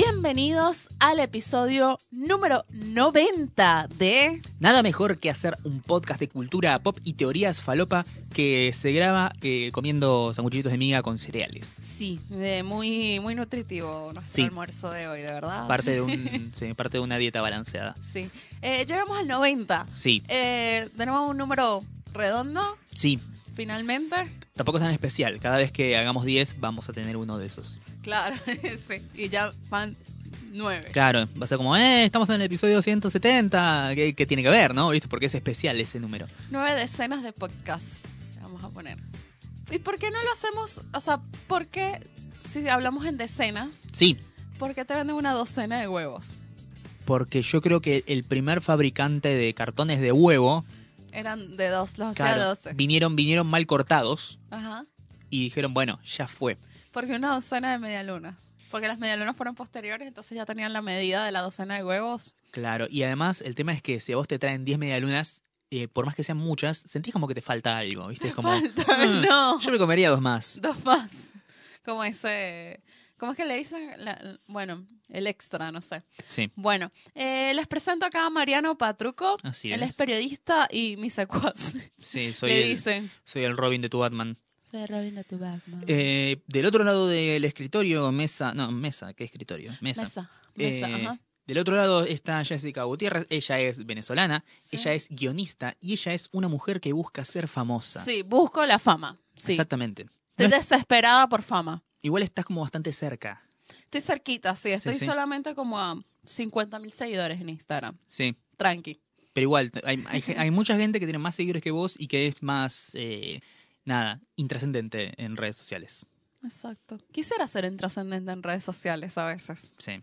Bienvenidos al episodio número 90 de... Nada mejor que hacer un podcast de cultura pop y teorías falopa que se graba eh, comiendo sanguchitos de miga con cereales. Sí, muy, muy nutritivo nuestro Sí. almuerzo de hoy, de verdad. Parte de, un, sí, parte de una dieta balanceada. Sí. Eh, llegamos al 90. Sí, Eh, tenemos un número redondo, sí. Finalmente. Tampoco es tan especial. Cada vez que hagamos 10 vamos a tener uno de esos. Claro, sí. Y ya van 9. Claro, va a ser como, eh, estamos en el episodio 170. ¿Qué, qué tiene que ver, no? ¿Viste? Porque es especial ese número. Nueve decenas de podcasts vamos a poner. ¿Y por qué no lo hacemos? O sea, ¿por qué si hablamos en decenas, Sí, por qué te venden una docena de huevos? porque yo creo que el primer fabricante de cartones de huevo, Eran de dos, los hacía claro, 12. vinieron, vinieron mal cortados Ajá. y dijeron, bueno, ya fue. Porque una docena de medialunas. Porque las medialunas fueron posteriores, entonces ya tenían la medida de la docena de huevos. Claro, y además el tema es que si a vos te traen 10 medialunas, eh, por más que sean muchas, sentís como que te falta algo, ¿viste? Es como, Falta, "Mm, no. yo me comería dos más. Dos más. Como ese. ¿Cómo es que le dicen? La- bueno, el extra, no sé. Sí, Bueno, eh, les presento acá a Mariano Patruco. así Él es. es periodista y mi secuaz. Sí, soy Le el, dicen. soy el Robin de tu Batman. Soy Robin de tu Batman. Eh, del otro lado del escritorio, mesa, no, mesa, ¿qué escritorio? Mesa. mesa. Mesa, Eh, ajá. Del otro lado está Jessica Gutiérrez, ella es venezolana, Sí. ella es guionista y ella es una mujer que busca ser famosa. Sí, busco la fama. Sí. Exactamente. Estoy No es- desesperada por fama. igual estás como bastante cerca. Estoy cerquita, sí. Sí, Estoy sí. solamente como a 50 mil seguidores en Instagram. Sí. Tranqui. Pero igual, hay, hay, hay mucha gente que tiene más seguidores que vos y que es más, eh, nada, intrascendente en redes sociales. Exacto. Quisiera ser intrascendente en redes sociales a veces. Sí.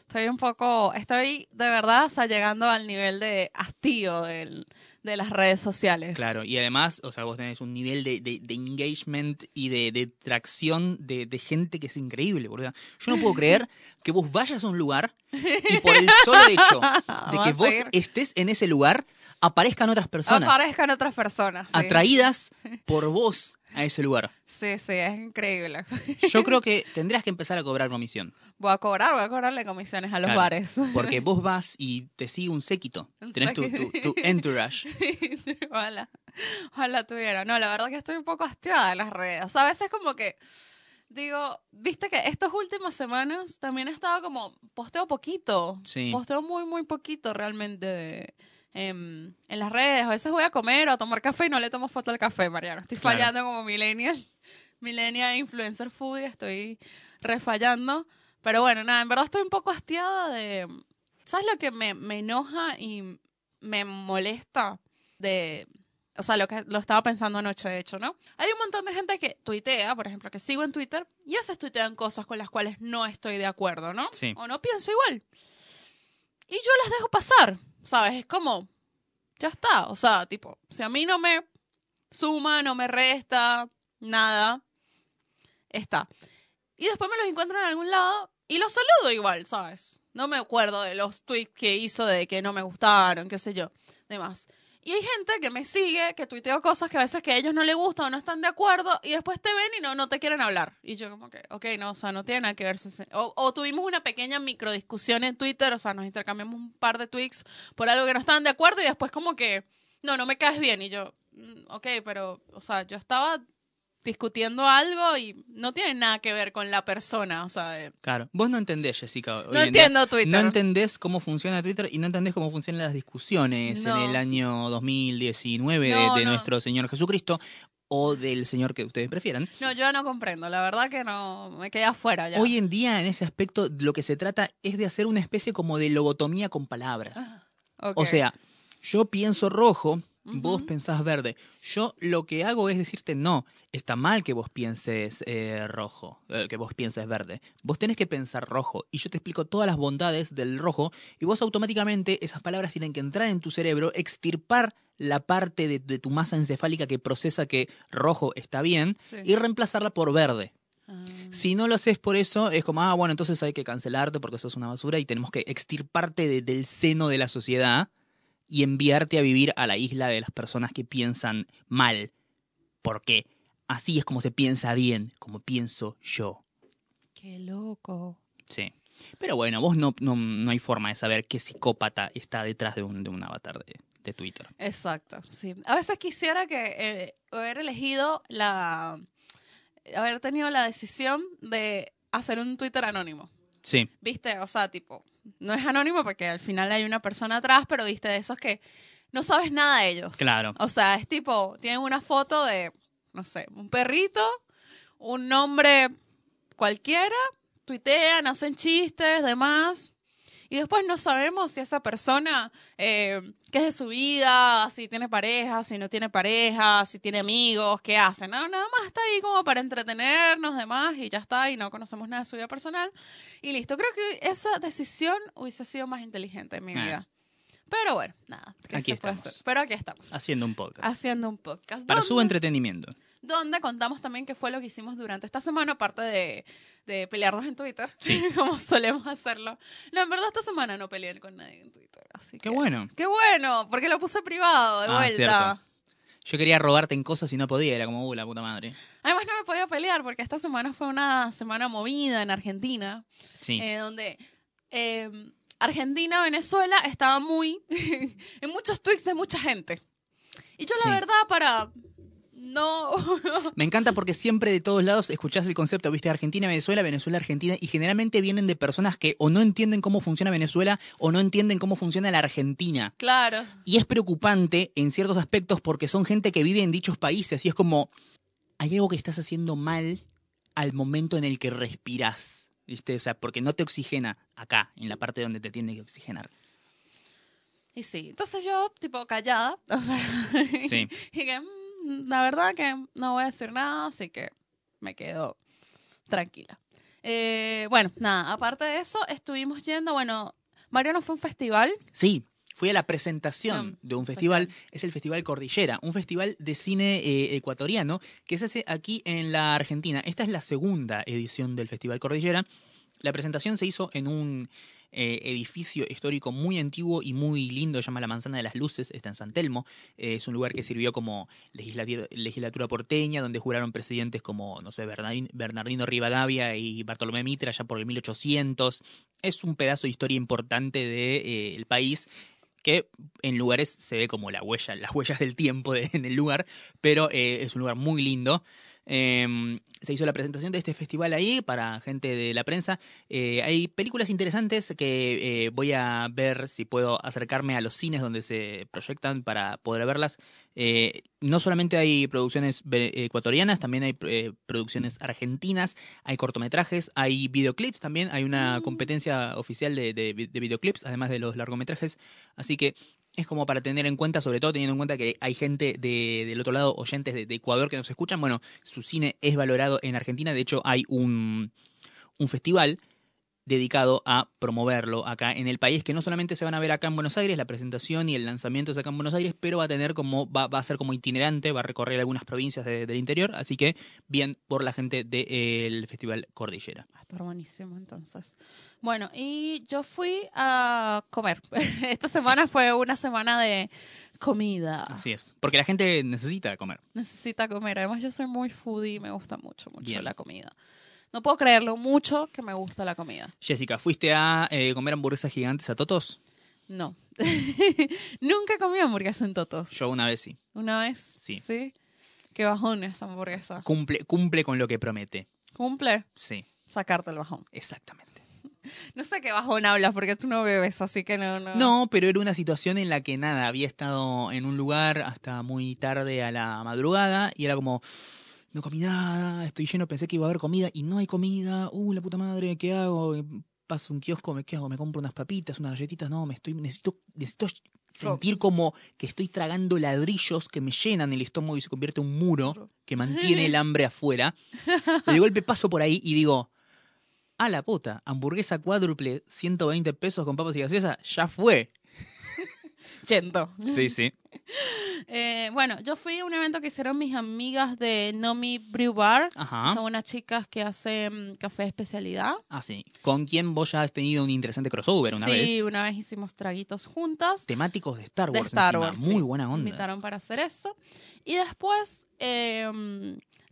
Estoy un poco, estoy de verdad, o sea, llegando al nivel de hastío del- de las redes sociales. Claro, y además, o sea, vos tenés un nivel de, de- de engagement y de, de tracción de, de gente que es increíble, boludo. Yo no puedo creer que vos vayas a un lugar y por el solo hecho de que vos estés en ese lugar, aparezcan otras personas Aparezcan otras personas. sí. atraídas por vos a ese lugar. Sí, sí, es increíble. Yo creo que tendrías que empezar a cobrar comisión. Voy a cobrar, voy a cobrarle comisiones a los Claro. bares. Porque vos vas y te sigue un séquito. Un Tenés tu, tu, tu entourage. ojalá, ojalá tuviera. No, la verdad que estoy un poco hastiada de las redes. O sea, a veces como que digo, viste que estas últimas semanas también he estado como posteo poquito. Sí. Posteo muy, muy poquito realmente de- em, en las redes. A veces voy a comer o a tomar café y no le tomo foto al café, Mariano. Estoy Claro. fallando como millennial. Millennial influencer foodie, estoy refallando. Pero bueno, nada, en verdad estoy un poco hastiada de... ¿Sabes lo que me, me enoja y me molesta de... O sea, lo que lo estaba pensando anoche, de hecho, ¿no? Hay un montón de gente que tuitea, por ejemplo, que sigo en Twitter, y a veces tuitean cosas con las cuales no estoy de acuerdo, ¿no? Sí. O no pienso igual. Y yo las dejo pasar, ¿sabes? Es como, ya está. O sea, tipo, si a mí no me suma, no me resta, nada, está. Y después me los encuentro en algún lado y los saludo igual, ¿sabes? No me acuerdo de los tweets que hizo de que no me gustaron, qué sé yo, demás. Y hay gente que me sigue, que tuiteo cosas que a veces que a ellos no les gustan o no están de acuerdo y después te ven y no, no te quieren hablar. Y yo como que, ok, no, o sea, no tiene nada que ver. o tuvimos una pequeña microdiscusión en Twitter, o sea, nos intercambiamos un par de tweets por algo que no estaban de acuerdo y después como que, no, no me caes bien. Y yo, "Mm, ok, pero, o sea, yo estaba discutiendo algo y no tiene nada que ver con la persona, o sea, de- Claro. Vos no entendés, Jessica. no en entiendo Twitter. No entendés cómo funciona Twitter y no entendés cómo funcionan las discusiones No. en el año 2019 de- No, de, no. nuestro Señor Jesucristo o del Señor que ustedes prefieran. No, yo no comprendo, la verdad que no, me quedé afuera ya. Hoy en día, en ese aspecto, lo que se trata es de hacer una especie como de lobotomía con palabras. Ok. O sea, yo pienso rojo, vos pensás verde. Yo lo que hago es decirte, no, está mal que vos pienses eh, rojo, eh, que vos pienses verde. Vos tenés que pensar rojo. Y yo te explico todas las bondades del rojo y vos automáticamente esas palabras tienen que entrar en tu cerebro, extirpar la parte de, de tu masa encefálica que procesa que rojo está bien Sí. y reemplazarla por verde. Ah. Si no lo haces por eso, es como, ah, bueno, entonces hay que cancelarte porque sos una basura y tenemos que extirparte de- del seno de la sociedad y enviarte a vivir a la isla de las personas que piensan mal. Porque así es como se piensa bien, como pienso yo. Qué loco. Sí. Pero bueno, vos no, no, no hay forma de saber qué psicópata está detrás de un, de un avatar de, de Twitter. Exacto, sí. A veces quisiera que eh, haber elegido la... haber tenido la decisión de hacer un Twitter anónimo. Sí, ¿Viste? O sea, tipo, no es anónimo porque al final hay una persona atrás, pero viste, de esos que no sabes nada de ellos. claro. O sea, es tipo, tienen una foto de, no sé, un perrito, un nombre cualquiera, tuitean, hacen chistes, demás. Y después no sabemos si esa persona, eh, qué es de su vida, si tiene pareja, si no tiene pareja, si tiene amigos, qué hace. No, nada más está ahí como para entretenernos, demás, y ya está, y no conocemos nada de su vida personal. Y listo. Creo que esa decisión hubiese sido más inteligente en mi Ah. vida. Pero bueno, nada. ¿qué Aquí estamos. hacer? Pero aquí estamos Haciendo un podcast. haciendo un podcast. Para su entretenimiento. Donde contamos también qué fue lo que hicimos durante esta semana, aparte de, de pelearnos en Twitter, Sí. como solemos hacerlo. No, en verdad esta semana no peleé con nadie en Twitter, así Qué que- bueno. ¡Qué bueno! Porque lo puse privado, de Ah, vuelta. cierto. Yo quería robarte en cosas y no podía, era como, uh, la puta madre. Además no me podía pelear porque esta semana fue una semana movida en Argentina, Sí. eh, donde eh, Argentina, Venezuela estaba muy... en muchos tweets de mucha gente. Y yo Sí. la verdad para... No... Me encanta porque siempre de todos lados escuchás el concepto, viste, Argentina, Venezuela, Venezuela, Argentina, y generalmente vienen de personas que o no entienden cómo funciona Venezuela o no entienden cómo funciona la Argentina. claro. Y es preocupante en ciertos aspectos porque son gente que vive en dichos países y es como, hay algo que estás haciendo mal al momento en el que respirás, ¿viste? O sea, porque no te oxigena acá, en la parte donde te tiene que oxigenar. Y sí, entonces yo, tipo, callada. O sea, Sí. y que, mm, la verdad que no voy a decir nada, así que me quedo tranquila. Eh, bueno, nada, aparte de eso, estuvimos yendo, bueno, Mariano fue a un festival. Sí, fui a la presentación Sí, de un festival, festival. es el Festival Cordillera, un festival de cine eh, ecuatoriano que se hace aquí en la Argentina. Esta es la segunda edición del Festival Cordillera. La presentación se hizo en un eh, edificio histórico muy antiguo y muy lindo, se llama La Manzana de las Luces, está en San Telmo. Eh, es un lugar que sirvió como legislatura porteña, donde juraron presidentes como, no sé, Bernardino, Rivadavia y Bartolomé Mitre allá por el 1800. Es un pedazo de historia importante del país que en lugares se ve como la huella, las huellas del tiempo en el lugar, pero eh, es un lugar muy lindo. Eh, se hizo la presentación de este festival ahí para gente de la prensa. Eh, hay películas interesantes que eh, voy a ver si puedo acercarme a los cines donde se proyectan para poder verlas. Eh, no solamente hay producciones ecuatorianas, también hay producciones argentinas, hay cortometrajes, hay videoclips también, hay una Mm. competencia oficial de, de- de videoclips, además de los largometrajes. Así que es como para tener en cuenta, sobre todo teniendo en cuenta que hay gente de- del otro lado, oyentes de, Ecuador que nos escuchan. Bueno, su cine es valorado en Argentina. De hecho, hay un, un festival dedicado a promoverlo acá en el país, que no solamente se van a ver acá en Buenos Aires, la presentación y el lanzamiento es acá en Buenos Aires, pero va a tener como, va, va a ser como itinerante, va a recorrer algunas provincias de- del interior, así que bien por la gente del Festival Cordillera. Va a estar buenísimo, entonces. Bueno, y yo fui a comer. Esta semana fue una semana de comida. Así es, porque la gente necesita comer. Necesita comer. Además, yo soy muy foodie, me gusta mucho, mucho Bien. la comida. No puedo creerlo mucho que me gusta la comida. Jessica, ¿fuiste a eh, comer hamburguesas gigantes a Totos? No. Nunca comí hamburguesa en Totos. Yo una vez sí. ¿Una vez? Sí. Sí. Qué bajón esa hamburguesa. Cumple, cumple con lo que promete. Cumple Sí, sacarte el bajón. exactamente. No sé qué bajón hablas porque tú no bebes, así que no, no. No, pero era una situación en la que nada, había estado en un lugar hasta muy tarde a la madrugada y era como, no comí nada, estoy lleno, pensé que iba a haber comida y no hay comida, uh, la puta madre, ¿qué hago? Paso un kiosco, ¿me qué hago? ¿Me compro unas papitas, unas galletitas? No, me estoy, necesito, necesito sentir como que estoy tragando ladrillos que me llenan el estómago y se convierte en un muro que mantiene el hambre afuera. Y de golpe paso por ahí y digo, a la puta, hamburguesa cuádruple, 120 pesos con papas y gaseosa, ya fue. Yendo. Sí, sí. Eh, bueno, yo fui a un evento que hicieron mis amigas de Nomi Brew Bar. Ajá. Son unas chicas que hacen café de especialidad. Ah, sí. Con quien vos ya has tenido un interesante crossover una sí, vez. una vez hicimos traguitos juntas. Temáticos de Star de Wars. Star encima. Wars. Muy sí. buena Me onda. invitaron para hacer eso. Y después eh,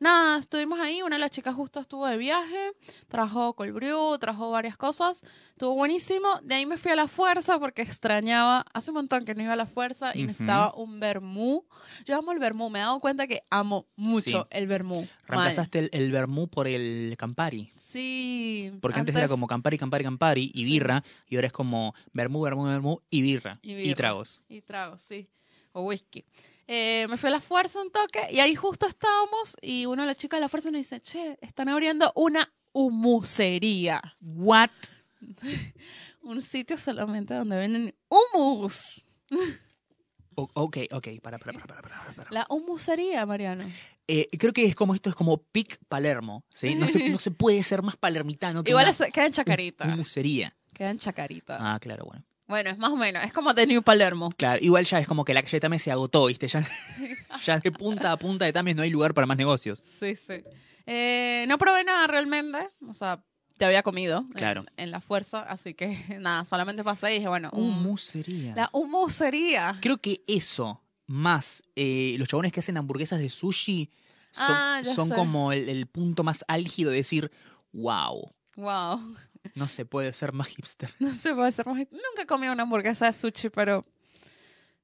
nada, estuvimos ahí. Una de las chicas justo estuvo de viaje, trabajó cold brew, trajo varias cosas. Estuvo buenísimo. De ahí me fui a la fuerza porque extrañaba, hace un montón que no iba a la fuerza y Ujú. necesitaba un vermú. Yo amo el vermú, me he dado cuenta que amo mucho Sí. el vermú. Reemplazaste el, el vermú por el Campari. Sí. Porque antes, era como Campari, Campari, Campari y Sí. birra. Y ahora es como vermú, vermú, vermú y birra. Y tragos. Y tragos, sí. O whisky. Eh, me fui a la fuerza un toque y ahí justo estábamos y una de las chicas de la fuerza nos dice, che, están abriendo una humusería. What? Un sitio solamente donde venden humus. O- ok, ok, para, para, para, para, para, para. La humusería, Mariano. Eh, creo que es como esto, es como Pic Palermo. ¿sí? No, se, no se puede ser más palermitano que Igual una es- queda en Chacarita. humusería. Queda en Chacarita. Ah, claro, bueno. Bueno, es más o menos. Es como de New Palermo. Claro, igual ya es como que la calle Tames se agotó, ¿viste? Ya, ya de punta a punta de Tames no hay lugar para más negocios. Sí, sí. Eh, no probé nada realmente. O sea, ya había comido en- Claro. en, la fuerza. Así que nada, solamente pasé y dije, bueno, Humusería. la humusería. Creo que eso, más eh, los chabones que hacen hamburguesas de sushi, son, Ah, son como el, el punto más álgido de decir, wow, Wow. No se puede ser más hipster. No se puede ser más. Nunca he comido una hamburguesa de sushi, pero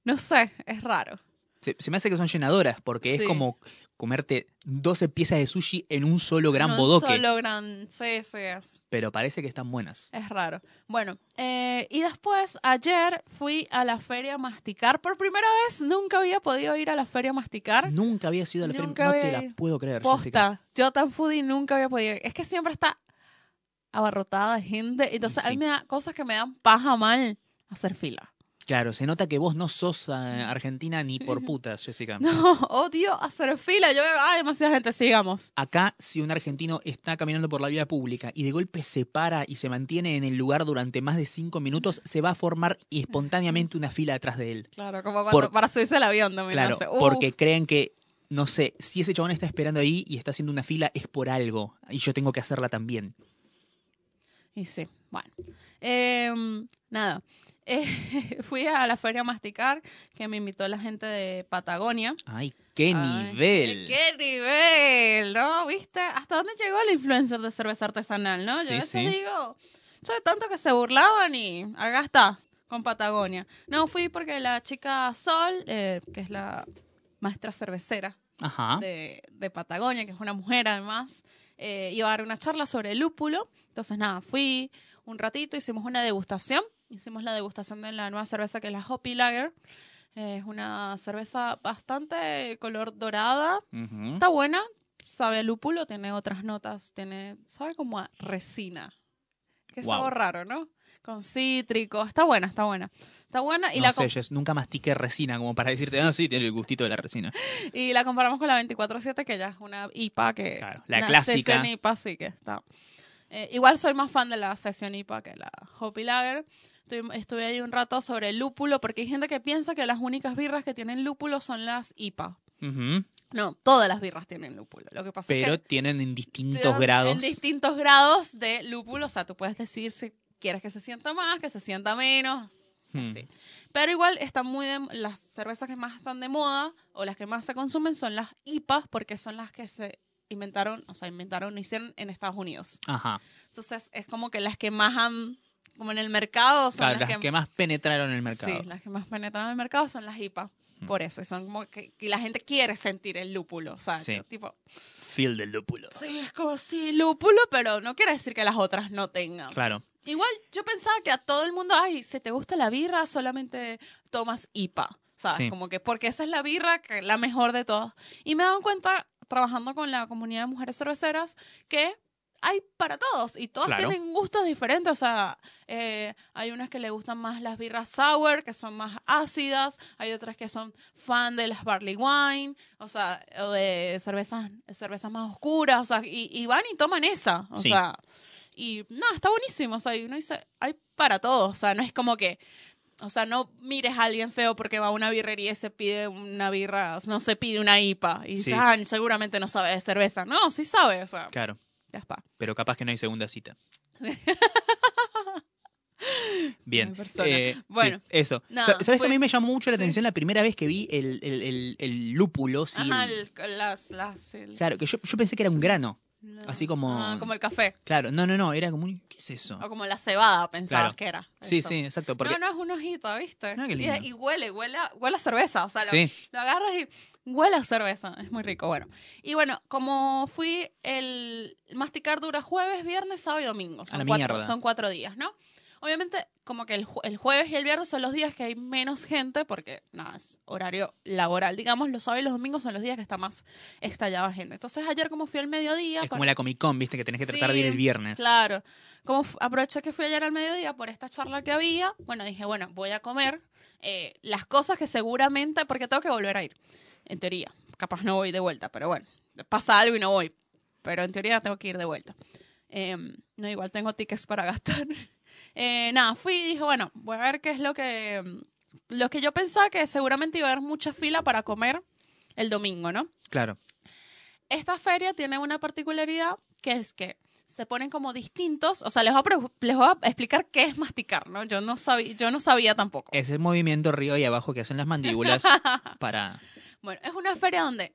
no sé, es raro. Se, se me hace que son llenadoras, porque Sí. es como comerte 12 piezas de sushi en un solo gran No bodoque. Solo gran. Sí, sí, es, Pero parece que están buenas. es raro. Bueno, eh, y después, ayer fui a la feria a masticar. Por primera vez, nunca había podido ir a la feria a masticar. Nunca había sido a la feria. Nunca No te había la puedo creer. Jessica. Posta. Yo tan foodie nunca había podido ir. Es que siempre está abarrotada de gente. Entonces, a Sí. mí me da cosas que me dan paja mal hacer fila. Claro, se nota que vos no sos eh, argentina ni por putas, Jessica. No, odio hacer fila. Yo veo, ah, demasiada gente, sigamos. Acá, si un argentino está caminando por la vía pública y de golpe se para y se mantiene en el lugar durante más de cinco minutos, se va a formar espontáneamente una fila atrás de él. Claro, como cuando, Por- para subirse al avión también. Claro. Uf. porque creen que, no sé, si ese chabón está esperando ahí y está haciendo una fila es por algo y yo tengo que hacerla también. Y sí, bueno. Em, nada. Eh, fui a la feria masticar, que me invitó la gente de Patagonia. Ay, qué Ay, nivel. ¡Qué nivel! ¿No? ¿Viste? ¿Hasta dónde llegó la influencer de cerveza artesanal, no? Yo Sí, a veces sí. digo, yo de tanto que se burlaban y acá está, con Patagonia. No, fui porque la chica Sol, eh, que es la maestra cervecera Ajá. de, de Patagonia, que es una mujer además, eh, iba a dar una charla sobre el lúpulo. Entonces, nada, fui un ratito, hicimos una degustación. Hicimos la degustación de la nueva cerveza que es la Hoppy Lager. Eh, es una cerveza bastante color dorada. Está buena, sabe a lúpulo, tiene otras notas, tiene, sabe como a resina. Qué Wow. sabor raro, ¿no? Con cítrico, está buena, está buena. Está buena y, no la, sé, Jess, nunca mastiqué resina como para decirte, ah, sí, tiene el gustito de la resina. y la comparamos con la 24-7, que ya es una IPA que... Claro, la clásica. Session IPA sí que está. Eh, igual soy más fan de la sesión IPA que la Hoppy Lager. Estuve, estuve ahí un rato sobre el lúpulo, porque hay gente que piensa que las únicas birras que tienen lúpulo son las IPA. No, todas las birras tienen lúpulo. Lo que pasa es que Pero tienen en distintos grados. En distintos grados de lúpulo. O sea, tú puedes decir si quieres que se sienta más, que se sienta menos. Hmm. así. Pero igual están muy de- las cervezas que más están de moda o las que más se consumen son las IPAs porque son las que se inventaron, o sea, inventaron, hicieron en Estados Unidos. Ajá. Entonces es como que las que más han, como en el mercado, son Claro, las, las que más penetraron en el mercado. Sí, las que más penetran en el mercado son las IPA. Mm. Por eso, y son como que, que la gente quiere sentir el lúpulo, o sea, Sí. tipo, Feel del lúpulo. Sí, es como sí, lúpulo, pero no quiere decir que las otras no tengan. Claro. Igual yo pensaba que a todo el mundo, ay, si te gusta la birra, solamente tomas IPA. ¿Sabes? Sí. Como que porque esa es la birra, que la mejor de todas. Y me he dado cuenta, trabajando con la comunidad de mujeres cerveceras, que hay para todos y todas Claro. tienen gustos diferentes. O sea, eh, hay unas que le gustan más las birras sour, que son más ácidas. Hay otras que son fan de las barley wine, o sea, o de cervezas, cervezas más oscuras. O sea, y, y van y toman esa. O Sí. sea, y no, está buenísimo. O sea, uno dice, hay para todos. O sea, no es como que. O sea, no mires a alguien feo porque va a una birrería y se pide una birra, no se pide una IPA. Y dices, Sí. ah, seguramente no sabe de cerveza. No, sí sabe, o sea, Claro. ya está. Pero capaz que no hay segunda cita. Bien. Eh, sí, Bueno. eso. No, Sa- ¿Sabes que a mí me llamó mucho la sí. atención la primera vez que vi el, el, el- el lúpulo? Sí, Ajá, las, las, Claro, que yo, yo pensé que era un grano. Así como- Ah, como el café. Claro, no, no, no, era como un... ¿Qué es eso? O como la cebada, pensabas Claro. que era. Sí, eso. sí, exacto. Porque... No, no, es un ojito, ¿viste? Qué y, lindo. y huele, huele a, huele a cerveza. O sea, lo, Sí. lo agarras y huele a cerveza. Es muy rico, bueno. Y bueno, como fui, el masticar dura jueves, viernes, sábado y domingo. Son, la cuatro, mierda. son cuatro días, ¿no? Obviamente, como que el, el jueves y el viernes son los días que hay menos gente, porque nada, es horario laboral. Digamos, los sábados y los domingos son los días que está más estallada gente. Entonces, ayer, como fui al mediodía. Es como la Comic Con, viste, que tenés que tratar de ir el viernes. Claro. Como aproveché que fui ayer al mediodía por esta charla que había, bueno, dije, bueno, voy a comer eh, las cosas que seguramente, porque tengo que volver a ir, en teoría. Capaz no voy de vuelta, pero bueno, pasa algo y no voy. Pero en teoría tengo que ir de vuelta. Eh, no, igual tengo tickets para gastar. Eh, nada, fui y dije, bueno, voy a ver qué es lo que, lo que yo pensaba que seguramente iba a haber mucha fila para comer el domingo, ¿no? Claro. Esta feria tiene una particularidad que es que se ponen como distintos, o sea, les voy a, les voy a explicar qué es masticar, ¿no? Yo no sabía, yo no sabía tampoco. Es el movimiento arriba y abajo que hacen las mandíbulas para... Bueno, es una feria donde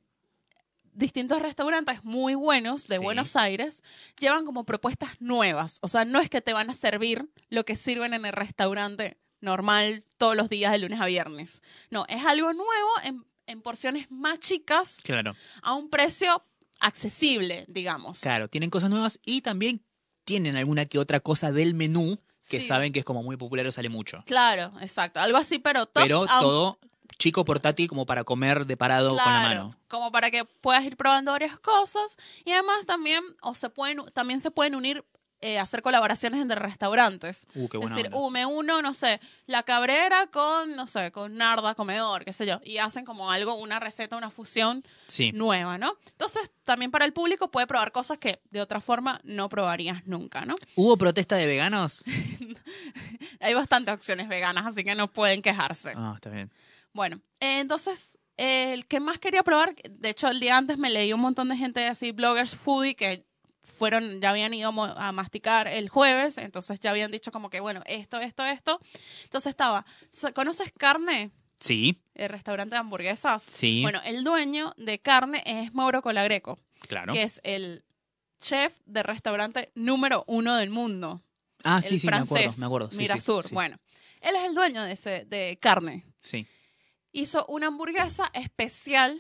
distintos restaurantes muy buenos de Sí. Buenos Aires llevan como propuestas nuevas, o sea, no es que te van a servir lo que sirven en el restaurante normal todos los días de lunes a viernes. No, es algo nuevo en, en porciones más chicas Claro, a un precio accesible, digamos. claro. Tienen cosas nuevas y también tienen alguna que otra cosa del menú que Sí. saben que es como muy popular o sale mucho. Claro, exacto. Algo así, pero top Pero todo chico portátil como para comer de parado con la mano. como para que puedas ir probando varias cosas. Y además también, o se pueden, también se pueden unir, eh, hacer colaboraciones entre restaurantes. Uh, qué Es decir, onda. uh, me uno, no sé, la cabrera con, no sé, con Narda Comedor, qué sé yo. Y hacen como algo, una receta, una fusión Sí. nueva, ¿no? Entonces, también para el público puede probar cosas que de otra forma no probarías nunca, ¿no? ¿Hubo protesta de veganos? Hay bastantes opciones veganas, así que no pueden quejarse. Ah, está bien. Bueno, eh, entonces, eh, el que más quería probar, de hecho, el día antes me leí un montón de gente así, bloggers foodie, que fueron, ya habían ido a masticar el jueves, entonces ya habían dicho como que, bueno, esto, esto, esto. Entonces estaba, ¿sa- ¿conoces carne? Sí, El restaurante de hamburguesas. sí, Bueno, el dueño de carne es Mauro Colagreco, claro. que es el chef de restaurante número uno del mundo. Ah, sí, el sí, me francés, acuerdo, me acuerdo. Sí, sí, Mirasur. sí. Bueno, él es el dueño de, ese, de carne. Sí. Hizo una hamburguesa especial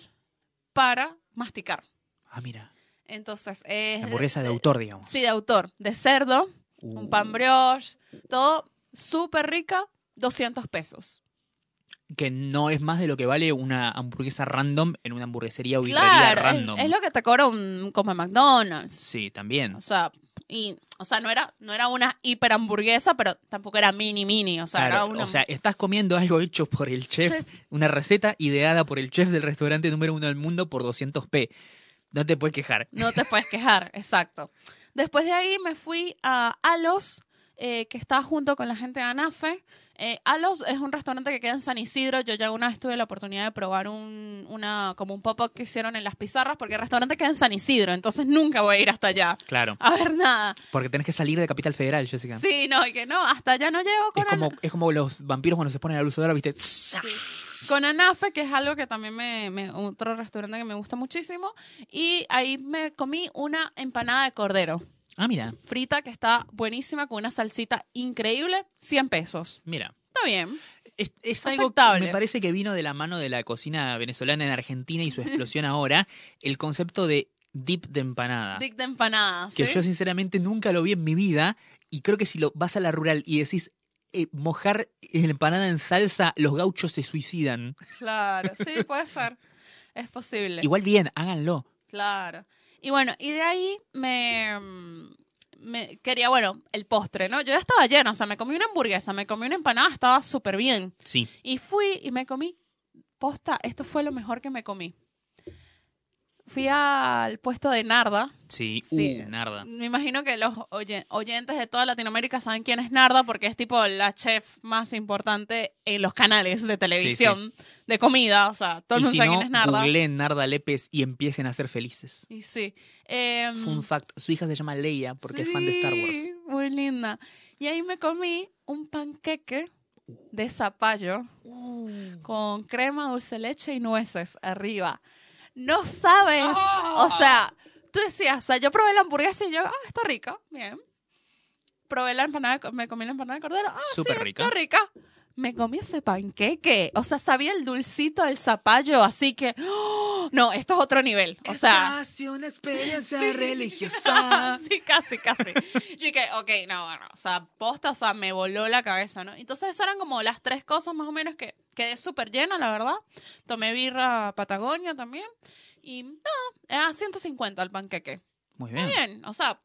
para masticar. Ah, mira. Entonces, es. Hamburguesa de autor, digamos. Sí, de autor. De cerdo, Uh, un pan brioche, todo súper rica, 200 pesos. Que no es más de lo que vale una hamburguesa random en una hamburguesería o Claro, es, random. es lo que te cobra un como McDonald's. Sí, también. O sea, y, o sea, no era, no era una hiper hamburguesa, pero tampoco era mini mini. O sea, Claro, era una. O sea, estás comiendo algo hecho por el chef, Chef. una receta ideada por el chef del restaurante número uno del mundo por 200p. No te puedes quejar. No te puedes quejar, exacto. Después de ahí me fui a Alos, eh, que está junto con la gente de Anafe. Eh, Alos es un restaurante que queda en San Isidro. Yo ya una vez tuve la oportunidad de probar un, una, como un pop-up que hicieron en las pizarras, porque el restaurante queda en San Isidro, entonces nunca voy a ir hasta allá Claro. a ver nada. Porque tenés que salir de Capital Federal, Jessica. Sí, no, y que no, hasta allá no llego con Es como, es como los vampiros cuando se ponen la luz solar, ¿viste? Sí. Con Anafe, que es algo que también me, me- otro restaurante que me gusta muchísimo. Y ahí me comí una empanada de cordero Ah, mira, frita que está buenísima con una salsita increíble, 100 pesos. mira. Está bien. Es, es algo que Aceptable. me parece que vino de la mano de la cocina venezolana en Argentina y su explosión ahora, el concepto de dip de empanada. Dick de empanadas. que yo sinceramente nunca lo vi en mi vida y creo que si lo vas a la rural y decís eh, mojar la empanada en salsa, los gauchos se suicidan. Claro, sí, puede ser. Es posible. Igual bien, háganlo. Claro. Y bueno, y de ahí me, mm, me quería, bueno, el postre, ¿no? Yo ya estaba llena, o sea, me comí una hamburguesa, me comí una empanada, estaba súper bien. Sí. Y fui y me comí, posta, esto fue lo mejor que me comí. Fui al puesto de Narda. Sí, Sí. Uh, narda. Me imagino que los oye- oyentes de toda Latinoamérica saben quién es Narda porque es tipo la chef más importante en los canales de televisión de comida. O sea, todo el mundo si sabe no, quién es Narda. googleen Narda Lépez y empiecen a ser felices. Y sí. Em, Fun fact, su hija se llama Leia porque es fan de Star Wars. sí, muy linda. Y ahí me comí un panqueque de zapallo Uh. con crema, dulce leche y nueces arriba. No sabes, ¡Ah! o sea, tú decías, o sea, yo probé la hamburguesa y yo, ah, está rica, bien. Probé la empanada, me comí la empanada de cordero, ah, Súper sí, rica. está rica. Me comí ese panqueque, o sea, sabía el dulcito del zapallo, así que, ¡oh! no, esto es otro nivel, o sea, casi una experiencia Sí. religiosa. sí, casi, casi. Yo dije, ok, no, bueno, o sea, posta, o sea, me voló la cabeza, ¿no? Entonces esas eran como las tres cosas más o menos que quedé súper llena, la verdad. Tomé birra Patagonia también. Y nada, era 150 el panqueque. Muy Muy bien. bien, o sea,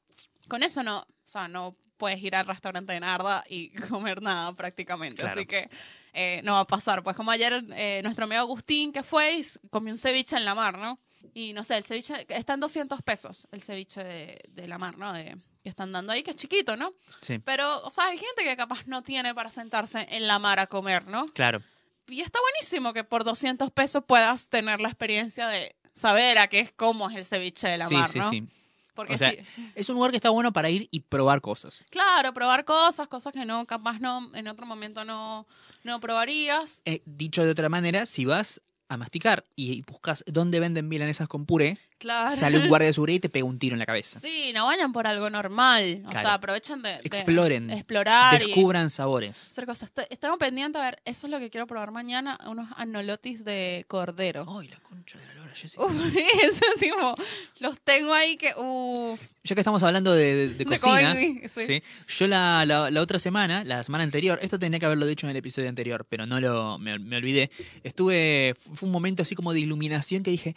con eso no, o sea, no puedes ir al restaurante de Narda y comer nada prácticamente. Claro. Así que eh, no va a pasar. Pues como ayer eh, nuestro amigo Agustín que fue y comió un ceviche en la mar, ¿no? Y no sé, el ceviche está en 200 pesos, el ceviche de, de la mar, ¿no? De, que están dando ahí, que es chiquito, ¿no? Sí, Pero, o sea, hay gente que capaz no tiene para sentarse en la mar a comer, ¿no? claro. Y está buenísimo que por 200 pesos puedas tener la experiencia de saber a qué es cómo es el ceviche de la sí, mar, sí, ¿no? sí. Porque O sea, sí, Es un lugar que está bueno para ir y probar cosas. claro, probar cosas, cosas que no, capaz no, en otro momento no, no probarías. Eh, dicho de otra manera, si vas a masticar y buscas dónde venden milanesas con puré, Claro. sale un guardia de seguridad y te pega un tiro en la cabeza. Sí, no vayan por algo normal. O sea, aprovechen de, de Exploren. explorar y Descubran sabores. hacer cosas. Estamos pendientes a ver, eso es lo que quiero probar mañana, unos anolotis de cordero. Ay, la concha de la lora, Jessica. Uf, eso, tipo, los tengo ahí que, uff, Ya que estamos hablando de, de- de De cocina, sí. ¿sí? yo la, la- la otra semana, la semana anterior, esto tenía que haberlo dicho en el episodio anterior, pero no lo me, me olvidé. Estuve, fue un momento así como de iluminación que dije,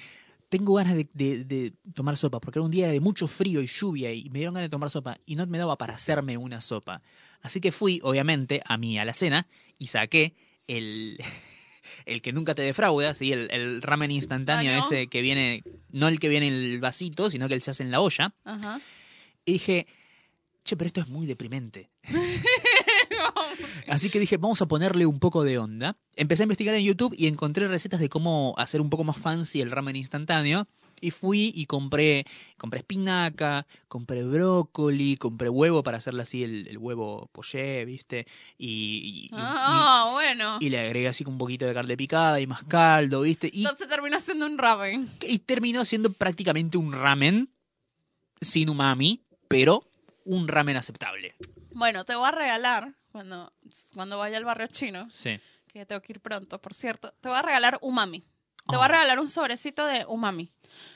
tengo ganas de, de- de tomar sopa, porque era un día de mucho frío y lluvia y me dieron ganas de tomar sopa y no me daba para hacerme una sopa. Así que fui, obviamente, a mi alacena y saqué el, el que nunca te defrauda, ¿sí? el, el ramen instantáneo Ah, ¿no? ese que viene, no el que viene en el vasito, sino que el se hace en la olla. ajá. Y dije, che, pero esto es muy deprimente. Así que dije, vamos a ponerle un poco de onda. Empecé a investigar en YouTube y encontré recetas de cómo hacer un poco más fancy el ramen instantáneo. Y fui y compré, compré espinaca, compré brócoli, compré huevo para hacerle así el, el huevo poché, ¿viste? Y, y- y- Ah, bueno. y le agregué así con un poquito de carne picada y más caldo, ¿viste? Y, Entonces terminó siendo un ramen. y terminó siendo prácticamente un ramen sin umami, pero un ramen aceptable. Bueno, te voy a regalar, cuando, cuando vaya al barrio chino, Sí. que tengo que ir pronto, por cierto, te voy a regalar umami. Te Oh. voy a regalar un sobrecito de umami.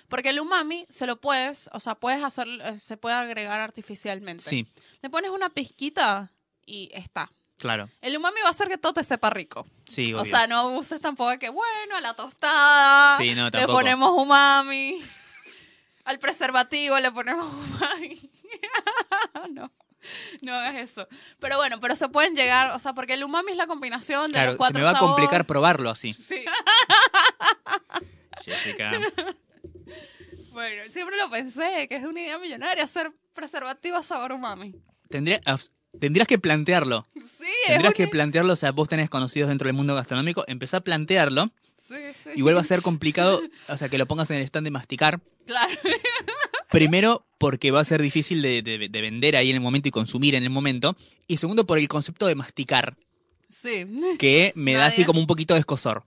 Porque el umami se lo puedes, o sea, puedes hacer, eh, se puede agregar artificialmente. Sí, Le pones una pizquita y está. claro. El umami va a hacer que todo te sepa rico. Sí, O sea, no uses tampoco de que, bueno, a la tostada Sí, no, le ponemos umami. Al preservativo le ponemos umami. no, no hagas eso. Pero bueno, pero se pueden llegar, o sea, porque el umami es la combinación de claro, los se cuatro me va a complicar probarlo así. Sí. Jessica. Bueno, siempre lo pensé, que es una idea millonaria hacer preservativo sabor umami. Tendría, ah, tendrías que plantearlo. Sí, Tendrías es que plantearlo, o sea, vos tenés conocidos dentro del mundo gastronómico, empezá a plantearlo Sí, sí. y vuelva a ser complicado, o sea, que lo pongas en el stand de masticar. Claro. Primero, porque va a ser difícil de, de- de vender ahí en el momento y consumir en el momento. Y segundo, por el concepto de masticar, Sí. que me da así como un poquito de escosor.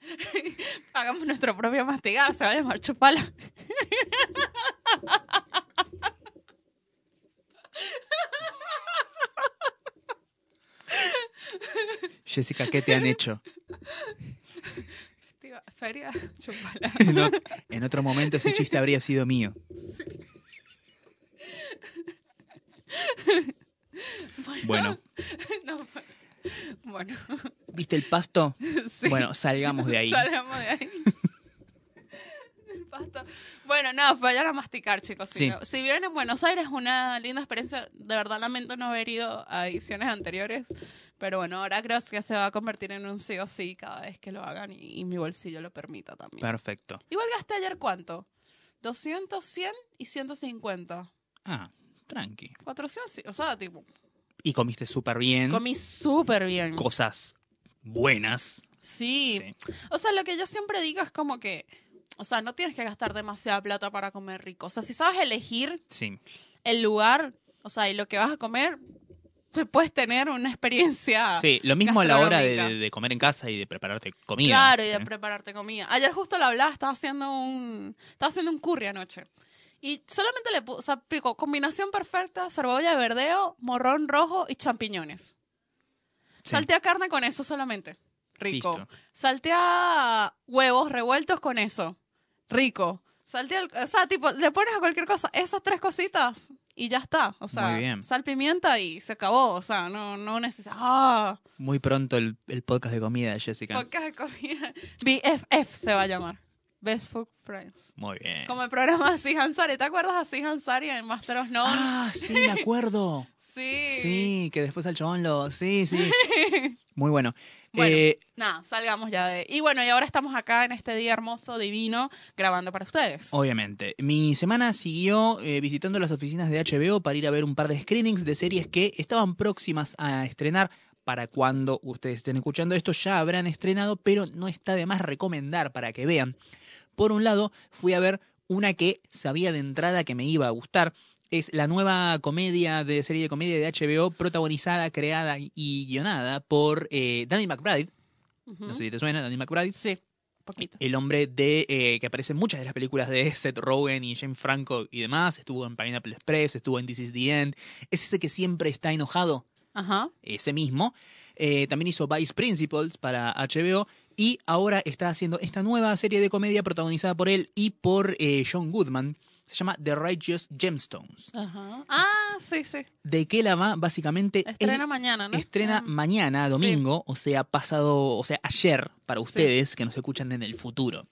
Hagamos nuestro propio mastigar, se va a llamar chupala. Jessica, ¿qué te han hecho? Feria chupala. En otro momento ese chiste habría sido mío. Bueno, No, bueno, ¿viste el pasto? sí. Bueno, salgamos de ahí. Salgamos de ahí. Bueno, nada, vayan a masticar, chicos. Si, Sí. si viven en Buenos Aires, una linda experiencia. De verdad, lamento no haber ido a ediciones anteriores. Pero bueno, ahora creo que se va a convertir en un sí o sí cada vez que lo hagan y, y mi bolsillo lo permita también. Perfecto. Igual gasté ayer cuánto? 200, 100 y 150. Ah, tranqui. 400, sí, o sea, tipo, Y comiste súper bien. comí súper bien. Cosas buenas. Sí. Sí. O sea, lo que yo siempre digo es como que, o sea, no tienes que gastar demasiada plata para comer rico. O sea, si sabes elegir Sí. el lugar, O sea, y lo que vas a comer, te puedes tener una experiencia. Sí, lo mismo a la hora de, de comer en casa y de prepararte comida. Claro, y ¿sí? de prepararte comida. Ayer justo lo hablaba, estaba haciendo un estaba haciendo un curry anoche. Y solamente le puse, o sea, pico, combinación perfecta, cebolla de verdeo, morrón rojo y champiñones. Sí. Saltea carne con eso solamente. Rico. Listo. Saltea huevos revueltos con eso. Rico. Saltea, el- o sea, tipo, le pones a cualquier cosa esas tres cositas y ya está. O sea, Muy bien. sal, pimienta y se acabó. O sea, no, no necesitas. ¡Ah! Muy pronto el, el podcast de comida de Jessica. Podcast de comida. BFF se va a llamar. Best Food Friends. Muy bien. Como el programa de Así Hansari. ¿Te acuerdas de Así Hansari en Master of None? Ah, sí, me acuerdo. sí. Sí, que después al chabón lo... Sí, sí. Muy bueno. Bueno. Eh, Nada, salgamos ya de... Y bueno, y ahora estamos acá en este día hermoso, divino, grabando para ustedes. Obviamente. Mi semana siguió eh, visitando las oficinas de HBO para ir a ver un par de screenings de series que estaban próximas a estrenar. Para cuando ustedes estén escuchando esto ya habrán estrenado, pero no está de más recomendar para que vean. Por un lado, fui a ver una que sabía de entrada que me iba a gustar. Es la nueva comedia de serie de comedia de HBO, protagonizada, creada y guionada por eh, Danny McBride. No sé si te suena, Danny McBride Sí, poquito. el hombre de eh, que aparece en muchas de las películas de Seth Rogen y James Franco y demás. Estuvo en Pineapple Express, estuvo en This Is the End. Es ese que siempre está enojado, Ajá. ese mismo. Eh, también hizo Vice Principals para HBO y ahora está haciendo esta nueva serie de comedia protagonizada por él y por eh, John Goodman. Se llama The Righteous Gemstones. Ajá. Ah, sí, sí. ¿De qué la va? Básicamente. Estrena mañana, ¿no? Estrena Ah. mañana, domingo, o sea, pasado, o sea, ayer para Sí. ustedes que nos escuchan en el futuro.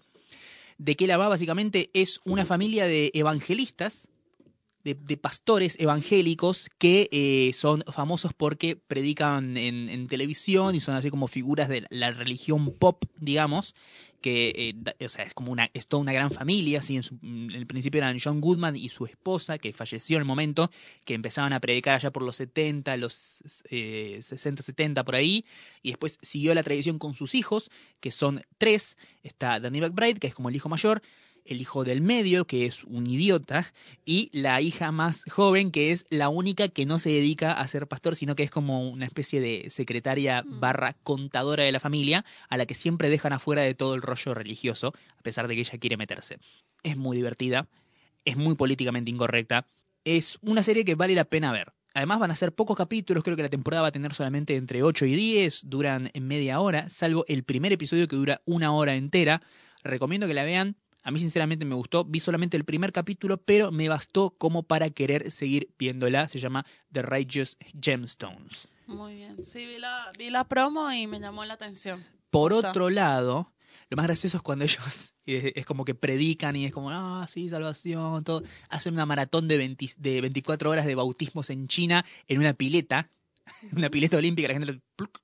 ¿De qué la va? Básicamente es una familia de evangelistas, de, de pastores evangélicos que eh, son famosos porque predican en, en televisión y son así como figuras de la religión pop, digamos, que eh, o sea, es como una, es toda una gran familia, así en, su- en el principio eran John Goodman y su esposa, que falleció en el momento, que empezaban a predicar allá por los 70, los eh, 60, 70 por ahí, y después siguió la tradición con sus hijos, que son tres, está Danny McBride, que es como el hijo mayor, el hijo del medio, que es un idiota, y la hija más joven, que es la única que no se dedica a ser pastor, sino que es como una especie de secretaria Mm. barra contadora de la familia, a la que siempre dejan afuera de todo el rollo religioso, a pesar de que ella quiere meterse. Es muy divertida, es muy políticamente incorrecta, es una serie que vale la pena ver. Además van a ser pocos capítulos, creo que la temporada va a tener solamente entre 8 y 10, duran en media hora, salvo el primer episodio que dura una hora entera. Recomiendo que la vean. A mí sinceramente me gustó, vi solamente el primer capítulo, pero me bastó como para querer seguir viéndola. Se llama The Righteous Gemstones. Muy bien. Sí, vi la, vi la promo y me llamó la atención. Por otro lado, lo más gracioso es cuando ellos eh, es como que predican y es como, ah, sí, salvación, todo. Hacen una maratón de, 20 de 24 horas de bautismos en China en una pileta, una pileta olímpica, la gente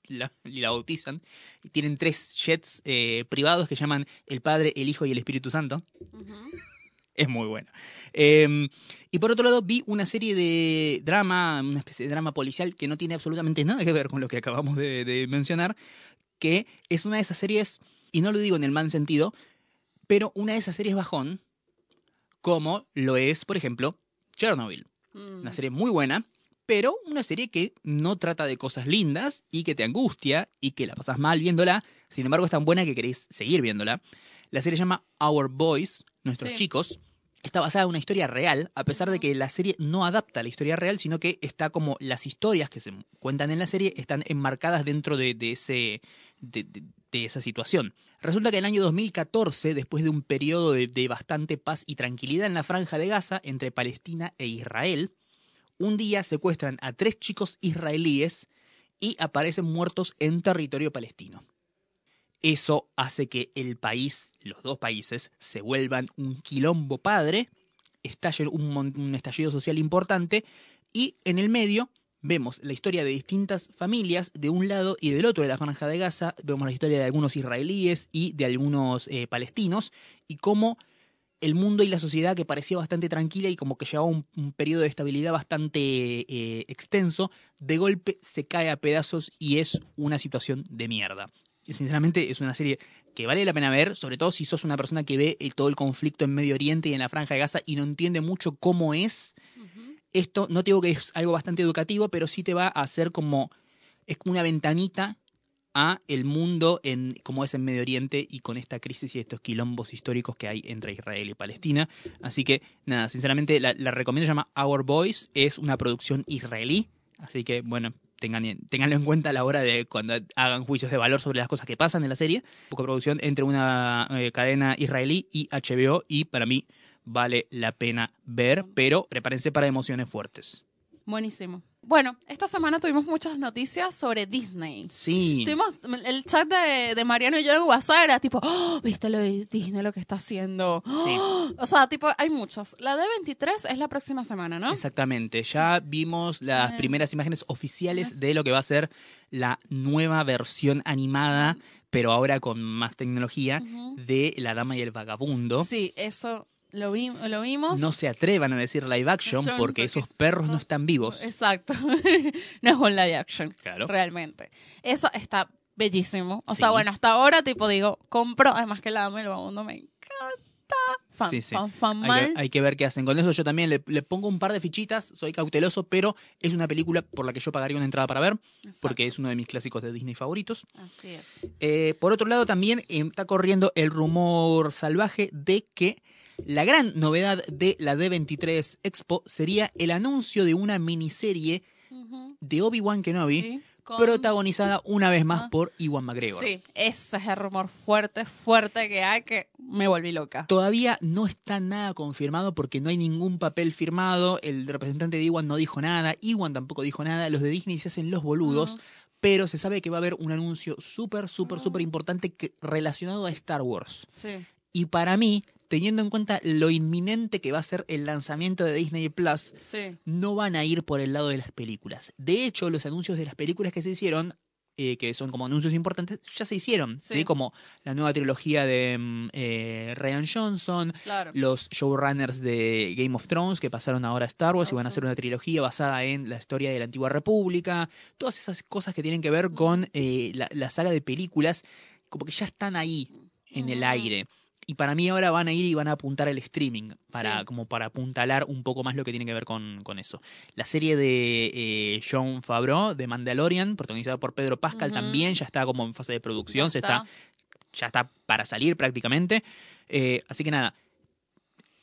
la, la- bautizan. Y tienen tres jets eh, privados que llaman el Padre, el Hijo y el Espíritu Santo. Es muy bueno. Eh, y por otro lado, vi una serie de drama, una especie de drama policial que no tiene absolutamente nada que ver con lo que acabamos de, de mencionar, que es una de esas series, y no lo digo en el mal sentido, pero una de esas series bajón, como lo es, por ejemplo, Chernobyl. Mm. Una serie muy buena, pero una serie que no trata de cosas lindas y que te angustia y que la pasas mal viéndola. Sin embargo, es tan buena que queréis seguir viéndola. La serie se llama Our Boys, Nuestros Sí. Chicos. Está basada en una historia real, a pesar de que la serie no adapta la historia real, sino que está como las historias que se cuentan en la serie están enmarcadas dentro de, de ese, de, de- de esa situación. Resulta que en el año 2014, después de un periodo de, de bastante paz y tranquilidad en la franja de Gaza entre Palestina e Israel, un día secuestran a tres chicos israelíes y aparecen muertos en territorio palestino. Eso hace que el país, los dos países, se vuelvan un quilombo padre, estalle un, un estallido social importante y en el medio vemos la historia de distintas familias de un lado y del otro de la franja de Gaza, vemos la historia de algunos israelíes y de algunos eh, palestinos y cómo el mundo y la sociedad que parecía bastante tranquila y como que llevaba un, un periodo de estabilidad bastante eh, extenso, de golpe se cae a pedazos y es una situación de mierda. Y sinceramente es una serie que vale la pena ver, sobre todo si sos una persona que ve eh, todo el conflicto en Medio Oriente y en la Franja de Gaza y no entiende mucho cómo es esto no te digo que es algo bastante educativo, pero sí te va a hacer como es como una ventanita a el mundo en como es en Medio Oriente y con esta crisis y estos quilombos históricos que hay entre Israel y Palestina. Así que nada, sinceramente la, recomiendo, se llama Our Boys, es una producción israelí, así que bueno, tengan, tenganlo en cuenta a la hora de cuando hagan juicios de valor sobre las cosas que pasan en la serie. Poca producción entre una eh, cadena israelí y HBO y para mí vale la pena ver, pero prepárense para emociones fuertes. Buenísimo. Bueno, esta semana tuvimos muchas noticias sobre Disney. Sí. Tuvimos el chat de, de Mariano y yo en WhatsApp era tipo, "Oh, ¿viste lo de Disney lo que está haciendo? Sí. Oh". O sea, tipo, hay muchos. La de 23 es la próxima semana, ¿no? Exactamente, ya vimos las Ah. primeras imágenes oficiales de lo que va a ser la nueva versión animada, pero ahora con más tecnología, de La Dama y el Vagabundo. Sí, eso lo, vi, lo vimos. No se atrevan a decir live action porque esos es- perros no están vivos. Exacto. no es un live action. Claro. Realmente. Eso está bellísimo. O Sí. sea, bueno, hasta ahora, tipo, digo, compro. Además que la dama el vagabundo me encanta. Fan, Sí, sí. fan, fan Hay mal. que, hay que ver qué hacen con eso. Yo también le, le pongo un par de fichitas, soy cauteloso, pero es una película por la que yo pagaría una entrada para ver, Exacto. porque es uno de mis clásicos de Disney favoritos. Así es. Eh, por otro lado, también eh, está corriendo el rumor salvaje de que la gran novedad de la D23 Expo sería el anuncio de una miniserie de Obi-Wan Kenobi, Sí, con- protagonizada una vez más Ah. por Iwan McGregor. Sí, ese es el rumor fuerte, fuerte que hay que me volví loca. Todavía no está nada confirmado porque no hay ningún papel firmado. El representante de Iwan no dijo nada. Iwan tampoco dijo nada. Los de Disney se hacen los boludos. Pero se sabe que va a haber un anuncio súper, súper, Ah. súper importante que- relacionado a Star Wars. Sí. Y para mí, teniendo en cuenta lo inminente que va a ser el lanzamiento de Disney Plus, Sí. no van a ir por el lado de las películas. De hecho, los anuncios de las películas que se hicieron, eh, que son como anuncios importantes, ya se hicieron. Sí. ¿sí? Como la nueva trilogía de mm, eh, Ryan Johnson, Claro. los showrunners de Game of Thrones que pasaron ahora a Star Wars y van a hacer una trilogía basada en la historia de la antigua república. Todas esas cosas que tienen que ver con eh, la, la saga de películas, como que ya están ahí en el aire. Y para mí ahora van a ir y van a apuntar al streaming, para, Sí. como para apuntalar un poco más lo que tiene que ver con, con eso. La serie de eh, John Favreau, de Mandalorian, protagonizada por Pedro Pascal, también ya está como en fase de producción, Ya se está ya está para salir prácticamente. Eh, así que nada.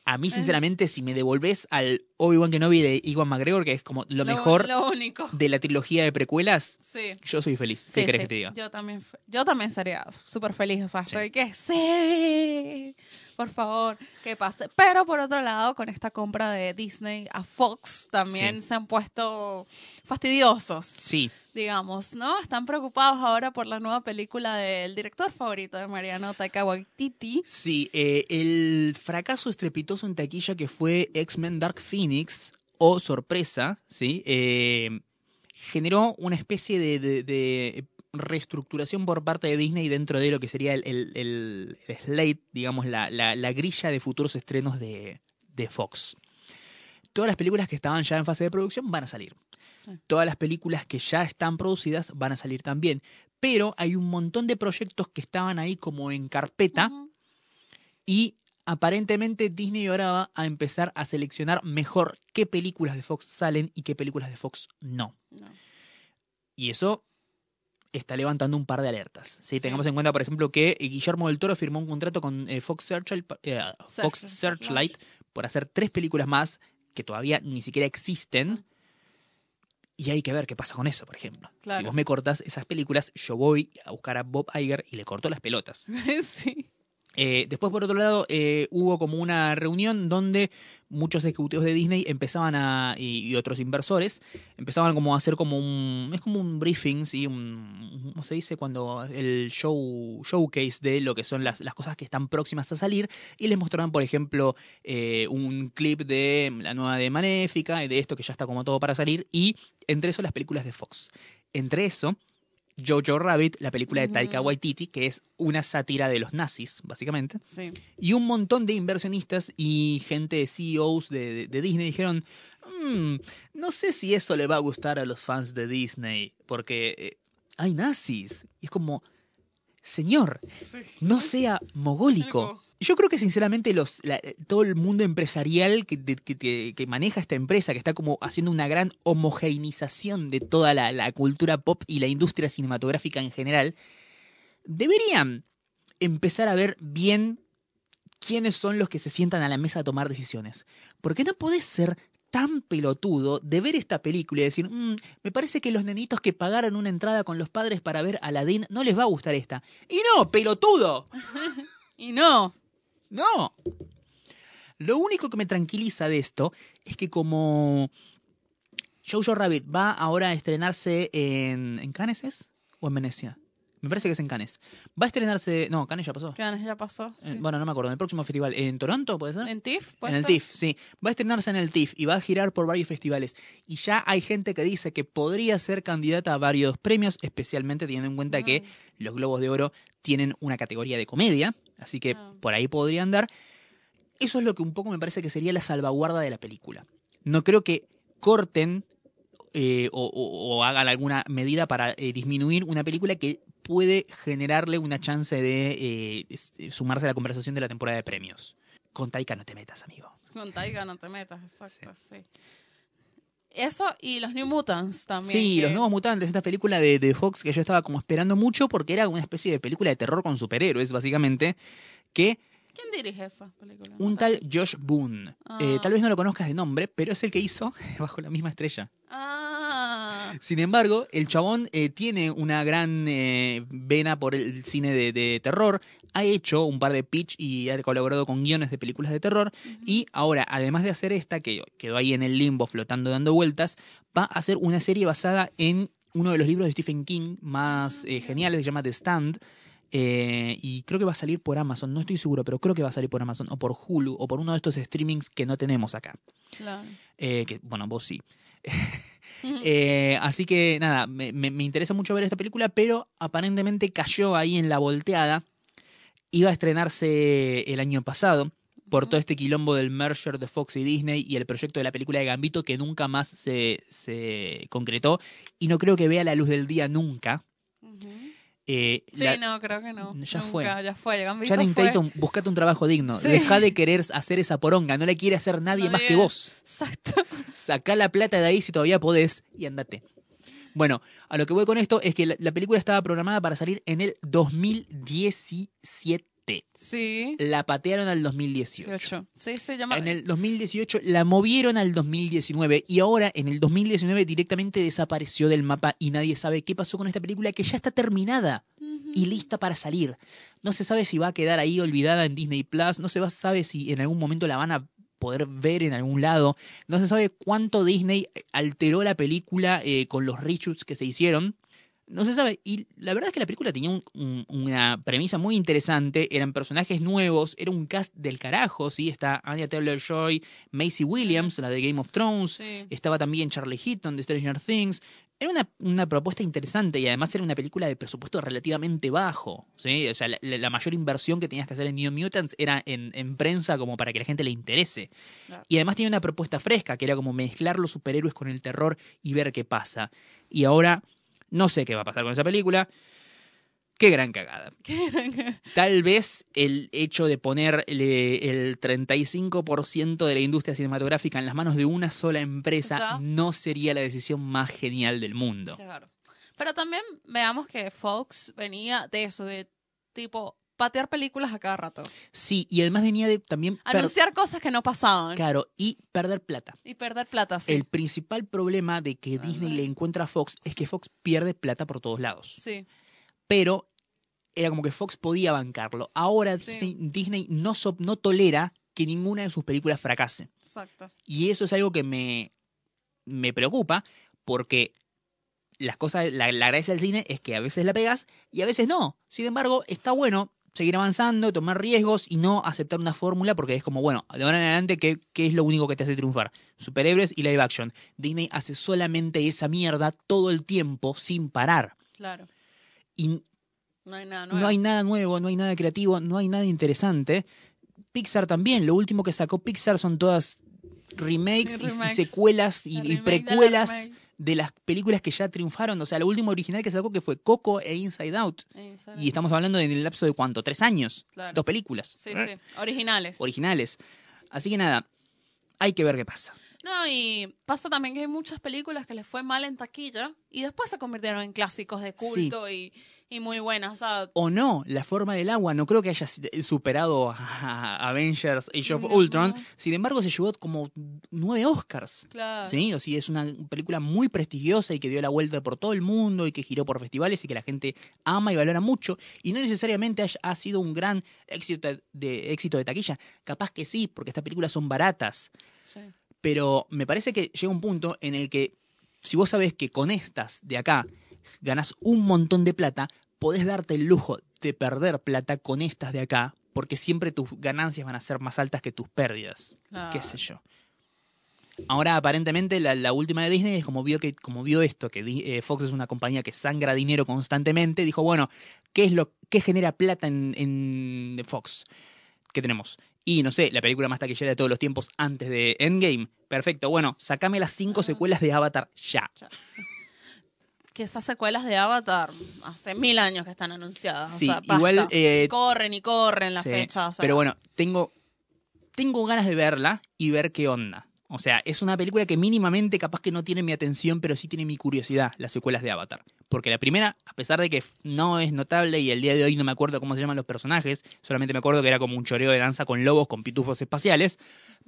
A mí, sinceramente, si me devolvés al Obi-Wan Kenobi de Iwan McGregor, que es como lo, mejor Lo único. de la trilogía de precuelas, Sí. yo soy feliz. Sí, ¿Qué sí. que te diga? Yo también, yo también sería súper feliz. O sea, estoy que sí, por favor, que pase. Pero por otro lado, con esta compra de Disney a Fox, también Sí. se han puesto fastidiosos, Sí, digamos, ¿no? Están preocupados ahora por la nueva película del director favorito de Mariano Taika Waititi. sí. eh, el fracaso estrepitoso en taquilla que fue X-Men Dark Phoenix, o sorpresa, ¿sí? Eh, generó una especie de, de- de reestructuración por parte de Disney dentro de lo que sería el, el- el- el slate, digamos, la, la- la grilla de futuros estrenos de, de Fox. Todas las películas que estaban ya en fase de producción van a salir. Sí. Todas las películas que ya están producidas van a salir también. Pero hay un montón de proyectos que estaban ahí como en carpeta y aparentemente Disney ahora va a empezar a seleccionar mejor qué películas de Fox salen y qué películas de Fox no. No. Y eso está levantando un par de alertas. ¿sí? Sí. Tengamos en cuenta, por ejemplo, que Guillermo del Toro firmó un contrato con eh, Fox, Searchlight, eh, Fox Searchlight. Searchlight por hacer tres películas más que todavía ni siquiera existen. Y hay que ver qué pasa con eso, por ejemplo. Si vos me cortás esas películas, yo voy a buscar a Bob Iger y le corto las pelotas. sí. Eh, después, por otro lado, eh, hubo como una reunión donde muchos ejecutivos de Disney empezaban a, y, otros inversores, empezaban como a hacer como un, es como un briefing, ¿sí? Un, ¿cómo se dice? Cuando el show, showcase de lo que son las, cosas que están próximas a salir, y les mostraban, por ejemplo, eh, un clip de la nueva de Maléfica, y de esto que ya está como todo para salir, y entre eso las películas de Fox. Entre eso, Jojo Rabbit, la película de Taika. Waititi, que es una sátira de los nazis, básicamente. Sí. Y un montón de inversionistas y gente de CEOs de, de- de Disney dijeron, "Mm, no sé si eso le va a gustar a los fans de Disney, porque eh, hay nazis. Y es como, señor, no sea mogólico. Yo creo que sinceramente los, la- todo el mundo empresarial que maneja esta empresa, que está como haciendo una gran homogeneización de toda la, la cultura pop y la industria cinematográfica en general, deberían empezar a ver bien quiénes son los que se sientan a la mesa a tomar decisiones. Porque no podés ser tan pelotudo de ver esta película y decir, "Mm, me parece que los nenitos que pagaron una entrada con los padres para ver Aladdin no les va a gustar esta. Y no, pelotudo. Y no. No. Lo único que me tranquiliza de esto es que como Jojo Rabbit va ahora a estrenarse en, ¿en Cannes es? ¿O en Venecia? Me parece que es en Cannes. Va a estrenarse... No, Cannes ya pasó. ¿Qué ganas ya pasó? Sí. Eh, Bueno, no me acuerdo. En el próximo festival. ¿En Toronto puede ser? ¿En TIFF? En ¿Puede el? TIFF, sí. Va a estrenarse en el TIFF y va a girar por varios festivales. Y ya hay gente que dice que podría ser candidata a varios premios, especialmente teniendo en cuenta que los Globos de Oro tienen una categoría de comedia, así que Ah. por ahí podría andar. Eso es lo que un poco me parece que sería la salvaguarda de la película. No creo que corten eh, o, o- o hagan alguna medida para eh, disminuir una película que puede generarle una chance de eh, es- sumarse a la conversación de la temporada de premios. Con Taika no te metas, amigo. Con Taiga no te metas, exacto, sí. Eso y los New Mutants también. Sí, que- Los Nuevos Mutantes, esta película de, de Fox que yo estaba como esperando mucho porque era una especie de película de terror con superhéroes, básicamente, que ¿Quién dirige esa película? un tal Josh Boone, eh, Ah. tal vez no lo conozcas de nombre, pero es el que hizo Bajo la misma estrella. Ah, Sin embargo, el chabón eh, tiene una gran eh, vena por el cine de, de terror, ha hecho un par de pitch y ha colaborado con guiones de películas de terror y ahora, además de hacer esta, que quedó ahí en el limbo flotando dando vueltas, va a hacer una serie basada en uno de los libros de Stephen King más eh, geniales, se llama The Stand. eh, y creo que va a salir por Amazon, no estoy seguro, pero creo que va a salir por Amazon o por Hulu o por uno de estos streamings que no tenemos acá. claro. Eh, que, bueno, vos sí. Eh, así que nada, me, me- me interesa mucho ver esta película, pero aparentemente cayó ahí en la volteada. Iba a estrenarse el año pasado por todo este quilombo del merger de Fox y Disney y el proyecto de la película de Gambito que nunca más se, se concretó y no creo que vea la luz del día nunca. Eh, Sí, la- no, creo que no. Ya Nunca, fue. Ya fue. Channing fue. Tatum, buscate un trabajo digno. Sí. Deja de querer hacer esa poronga. No la quiere hacer nadie más que vos. Exacto. Sacá la plata de ahí si todavía podés y andate. Bueno, a lo que voy con esto es que la, la película estaba programada para salir en el 2017. Sí. La patearon al 2018. 18. Sí, se llama. En el 2018 la movieron al 2019 y ahora en el 2019 directamente desapareció del mapa y nadie sabe qué pasó con esta película que ya está terminada y lista para salir. No se sabe si va a quedar ahí olvidada en Disney Plus, no se sabe si en algún momento la van a poder ver en algún lado, no se sabe cuánto Disney alteró la película eh, con los reshoots que se hicieron. No se sabe. Y la verdad es que la película tenía un- un- una premisa muy interesante. Eran personajes nuevos. Era un cast del carajo, ¿sí? Está Anya Taylor-Joy, Macy Williams, la de Game of Thrones. Sí. Estaba también Charlie Heaton de Stranger Things. Era una, una propuesta interesante y además era una película de presupuesto relativamente bajo. ¿sí? O sea, la, la mayor inversión que tenías que hacer en New Mutants era en, en prensa como para que la gente le interese. Claro. Y además tenía una propuesta fresca que era como mezclar los superhéroes con el terror y ver qué pasa. Y ahora no sé qué va a pasar con esa película. Qué gran cagada. Tal vez el hecho de ponerle el 35% de la industria cinematográfica en las manos de una sola empresa no sería la decisión más genial del mundo. Claro. Pero también veamos que Fox venía de eso, de tipo patear películas a cada rato. Sí, y además venía de también Anunciar cosas que no pasaban. claro, y perder plata. Y perder plata, sí. El principal problema de que Disney le encuentra a Fox es que Fox pierde plata por todos lados. Sí. Pero era como que Fox podía bancarlo. Ahora Sí. Disney, Disney no, so- no tolera que ninguna de sus películas fracase. Exacto. Y eso es algo que me, me preocupa porque las cosas, la, la gracia del cine es que a veces la pegas y a veces no. Sin embargo, está bueno seguir avanzando, tomar riesgos y no aceptar una fórmula porque es como, bueno, de ahora en adelante, ¿qué, qué es lo único que te hace triunfar? Superhéroes y live action. Disney hace solamente esa mierda todo el tiempo sin parar. Claro. Y No hay nada nuevo. no hay nada nuevo, no hay nada creativo, no hay nada interesante. Pixar también, lo último que sacó Pixar son todas remakes, Y secuelas y, precuelas. De las películas que ya triunfaron. O sea, la última original que sacó que fue Coco e Inside Out. Y estamos hablando en el lapso de cuánto, tres años. Claro. Dos películas. Sí, sí. Originales. Originales. Así que nada, hay que ver qué pasa. No, y pasa también que hay muchas películas que les fue mal en taquilla y después se convirtieron en clásicos de culto y, y muy buenas. O sea, O no, la forma del agua no creo que haya superado a Avengers Age of No. Ultron. Sin embargo, se llevó como nueve Oscars. claro. Sí, o sea, es una película muy prestigiosa y que dio la vuelta por todo el mundo y que giró por festivales y que la gente ama y valora mucho. Y no necesariamente ha sido un gran éxito de, éxito de taquilla. Capaz que sí, porque estas películas son baratas. Sí. Pero me parece que llega un punto en el que si vos sabés que con estas de acá ganás un montón de plata, podés darte el lujo de perder plata con estas de acá, porque siempre tus ganancias van a ser más altas que tus pérdidas. Qué sé yo. Ahora, aparentemente, la, la última de Disney es como vio que, como vio esto, que eh, Fox es una compañía que sangra dinero constantemente, dijo, bueno, ¿qué es lo que genera plata en, en Fox? ¿Qué tenemos? Y no sé, la película más taquillera de todos los tiempos antes de Endgame. Perfecto, bueno, sacame las cinco Ah. secuelas de Avatar ya. Que esas secuelas de Avatar hace mil años que están anunciadas. o Sí, sea, basta. igual. eh, corren y corren la sí, fecha. o sea, pero bueno, tengo, tengo ganas de verla y ver qué onda. O sea, es una película que mínimamente capaz que no tiene mi atención, pero sí tiene mi curiosidad, las secuelas de Avatar. Porque la primera, a pesar de que no es notable y el día de hoy no me acuerdo cómo se llaman los personajes, solamente me acuerdo que era como un choreo de danza con lobos, con pitufos espaciales,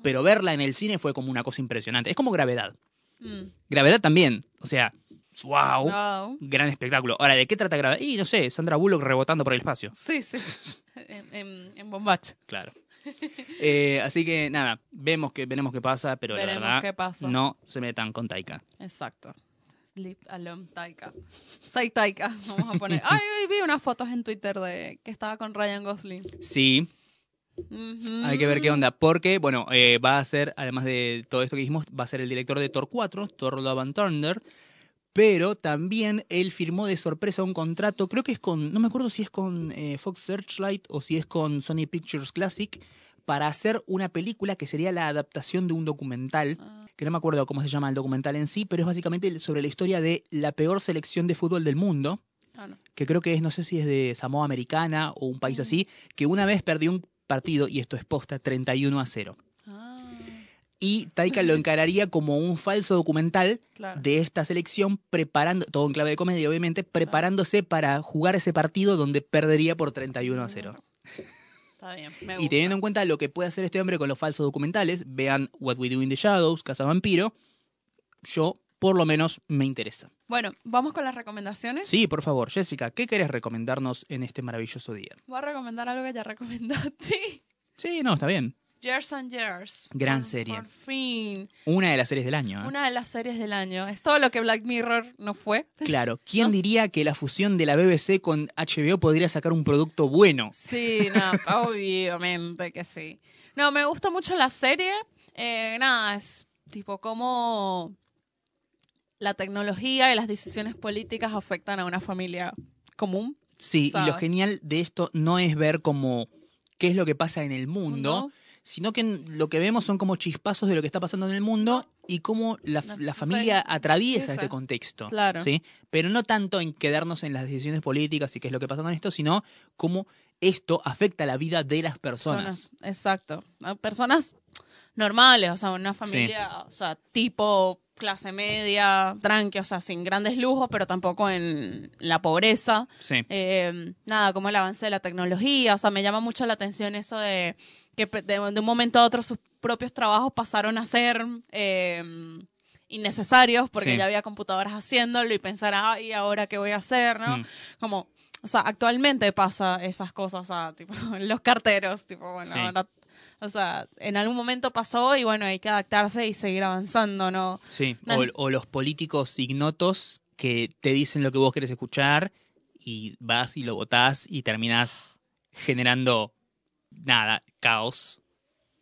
pero verla en el cine fue como una cosa impresionante. Es como Gravedad. mm, Gravedad también. O sea, wow. wow. Gran espectáculo. Ahora, ¿de qué trata Gravedad? Y no sé, Sandra Bullock rebotando por el espacio. Sí, sí. en, en, en Bombacha. Claro. Eh, así que nada, vemos que veremos qué pasa, pero Veremos la verdad qué pasa. no se metan con Taika. Exacto. Leave alone Taika. Soy Taika. Vamos a poner. Ay, vi unas fotos en Twitter de que estaba con Ryan Gosling. Sí, hay que ver qué onda, porque bueno, eh, va a ser, además de todo esto que dijimos, va a ser el director de Thor 4, Thor Love and Thunder, pero también él firmó de sorpresa un contrato, creo que es con, no me acuerdo si es con eh, Fox Searchlight o si es con Sony Pictures Classic, para hacer una película que sería la adaptación de un documental Ah, que no me acuerdo cómo se llama el documental en sí, pero es básicamente sobre la historia de la peor selección de fútbol del mundo, ah, no. que creo que es, no sé si es de Samoa Americana o un país así, que una vez perdió un partido, y esto es posta, 31 a 0. Y Taika lo encararía como un falso documental claro. de esta selección, preparando, todo en clave de comedia obviamente, preparándose para jugar ese partido donde perdería por 31 a 0. Está bien. Me Y gusta. teniendo en cuenta lo que puede hacer este hombre con los falsos documentales, vean What We Do in the Shadows, Casa Vampiro, yo por lo menos me interesa. Bueno, vamos con las recomendaciones. Sí, por favor, Jessica, ¿qué querés recomendarnos en este maravilloso día? Voy a recomendar algo que ya recomendaste. Sí, no, está bien. Years and Years. Gran Por- serie. Por fin. Una de las series del año. ¿eh? Una de las series del año. Es todo lo que Black Mirror no fue. Claro, ¿quién No diría que la fusión de la BBC con HBO podría sacar un producto bueno? Sí, no, obviamente que sí. No, me gusta mucho la serie. Eh, nada, es tipo cómo la tecnología y las decisiones políticas afectan a una familia común. Sí, y lo genial de esto no es ver como qué es lo que pasa en el mundo, ¿no? Sino que lo que vemos son como chispazos de lo que está pasando en el mundo y cómo la, La la familia fa- atraviesa esa. este contexto. Claro. ¿sí? Pero no tanto en quedarnos en las decisiones políticas y qué es lo que pasa con esto, sino cómo esto afecta la vida de las personas. Personas, exacto. ¿no? Personas normales, o sea, una familia, o sea, tipo clase media, tranqui, o sea, sin grandes lujos, pero tampoco en la pobreza. Sí. Eh, nada, como el avance de la tecnología, o sea, me llama mucho la atención eso de que de, de un momento a otro sus propios trabajos pasaron a ser eh, innecesarios porque Sí. ya había computadoras haciéndolo y pensar, ay, ¿ahora qué voy a hacer? ¿no? Mm. Como, o sea, actualmente pasa esas cosas, o sea, tipo, los carteros, tipo, bueno, Sí. ahora- o sea, en algún momento pasó y bueno, hay que adaptarse y seguir avanzando, ¿no? Sí, No. o, o los políticos ignotos que te dicen lo que vos querés escuchar y vas y lo votás y terminás generando nada, caos.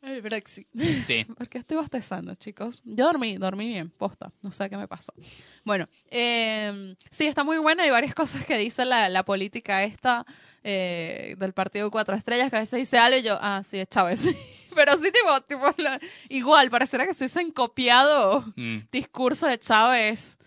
El Brexit. Sí. Porque estoy bostezando, chicos. Yo dormí, dormí bien, posta. No sé qué me pasó. Bueno, eh, sí, está muy buena. Hay varias cosas que dice la, la política esta eh, del partido Cuatro Estrellas, que a veces dice algo y yo, ah, sí, es Chávez. Pero sí, tipo, tipo la- igual, pareciera que se hubiesen copiado Mm, discurso de Chávez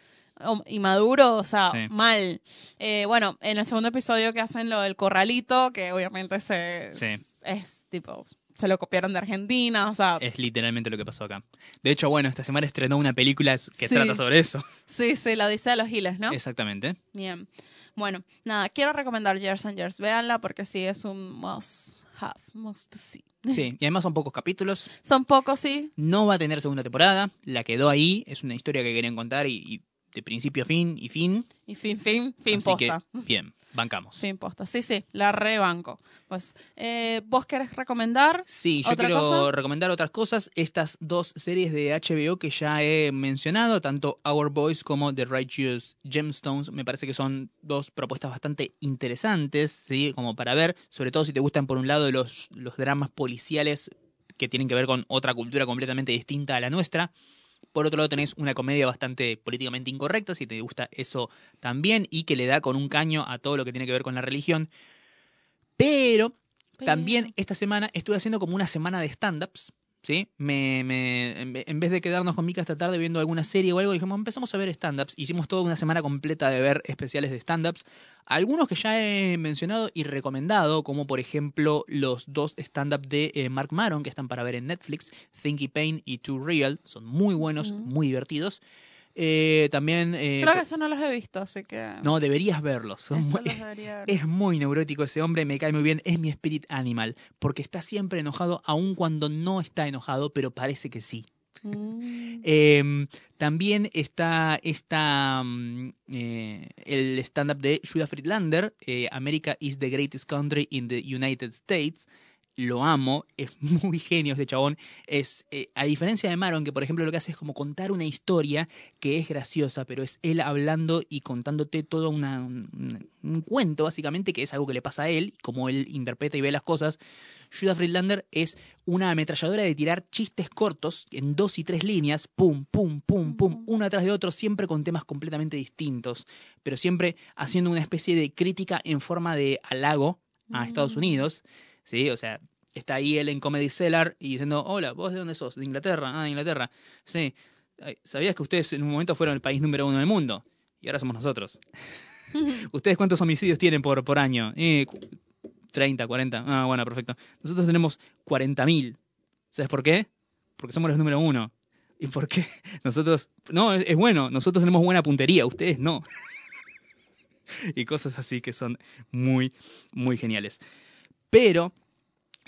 y Maduro, o sea, Sí. mal. Eh, bueno, en el segundo episodio que hacen lo del corralito, que obviamente se, Sí. es tipo, se lo copiaron de Argentina, o sea, Es literalmente lo que pasó acá. De hecho, bueno, esta semana estrenó una película que Sí. trata sobre eso. sí, sí, la dice de los giles, ¿no? Exactamente. Bien. Bueno, nada, quiero recomendar Years and Years. Véanla porque sí es un must have, must to see. Sí, y además son pocos capítulos. Son pocos, sí. No va a tener segunda temporada. La quedó ahí. Es una historia que querían contar y, y de principio a fin y fin. Y fin, fin, fin Así que, posta. bien, bancamos. Posta. Sí, sí, la rebanco. Pues, eh, ¿vos querés recomendar? Sí, yo ¿Otra quiero cosa? recomendar otras cosas. Estas dos series de HBO que ya he mencionado, tanto Our Boys como The Righteous Gemstones, me parece que son dos propuestas bastante interesantes, ¿sí? Como para ver, sobre todo si te gustan por un lado los, los dramas policiales que tienen que ver con otra cultura completamente distinta a la nuestra. Por otro lado tenés una comedia bastante políticamente incorrecta, si te gusta eso también, y que le da con un caño a todo lo que tiene que ver con la religión. Pero también esta semana estuve haciendo como una semana de stand-ups. ¿Sí? Me, me- en ve- en vez de quedarnos con Mika esta tarde viendo alguna serie o algo, dijimos, empezamos a ver stand-ups. Hicimos toda una semana completa de ver especiales de stand-ups. Algunos que ya he mencionado y recomendado, como por ejemplo los dos stand-up de eh, Mark Maron, que están para ver en Netflix, Thinky Pain y Too Real. Son muy buenos, muy divertidos. Eh, también... eh, Creo que eso no los he visto, así que. No, deberías verlos. Son eso muy- los debería ver. es muy neurótico ese hombre, me cae muy bien, es mi spirit animal, porque está siempre enojado, aun cuando no está enojado, pero parece que sí. Mm. Eh, también está, está mm, eh, el stand-up de Judah Friedlander, eh, America is the greatest country in the United States. Lo amo, es muy genio este chabón. Es, eh, a diferencia de Maron, que por ejemplo lo que hace es como contar una historia que es graciosa, pero es él hablando y contándote todo una- un, un cuento, básicamente, que es algo que le pasa a él, como él interpreta y ve las cosas. Judah Friedlander es una ametralladora de tirar chistes cortos en dos y tres líneas, pum, pum, pum, pum, uno atrás de otro, siempre con temas completamente distintos, pero siempre haciendo una especie de crítica en forma de halago a Estados. Unidos, ¿sí? O sea, está ahí él en Comedy Cellar y diciendo, hola, ¿vos de dónde sos? De Inglaterra, ah, de Inglaterra, sí. ¿Sabías que ustedes en un momento fueron el país número uno del mundo? Y ahora somos nosotros. ¿Ustedes cuántos homicidios tienen por, por año? Eh, cu- 30, 40. Ah, bueno, perfecto. Nosotros tenemos 40.000. ¿Sabes por qué? Porque somos los número uno. ¿Y por qué? Nosotros... No, es, es bueno. Nosotros tenemos buena puntería. Ustedes no. y cosas así que son muy, muy geniales. Pero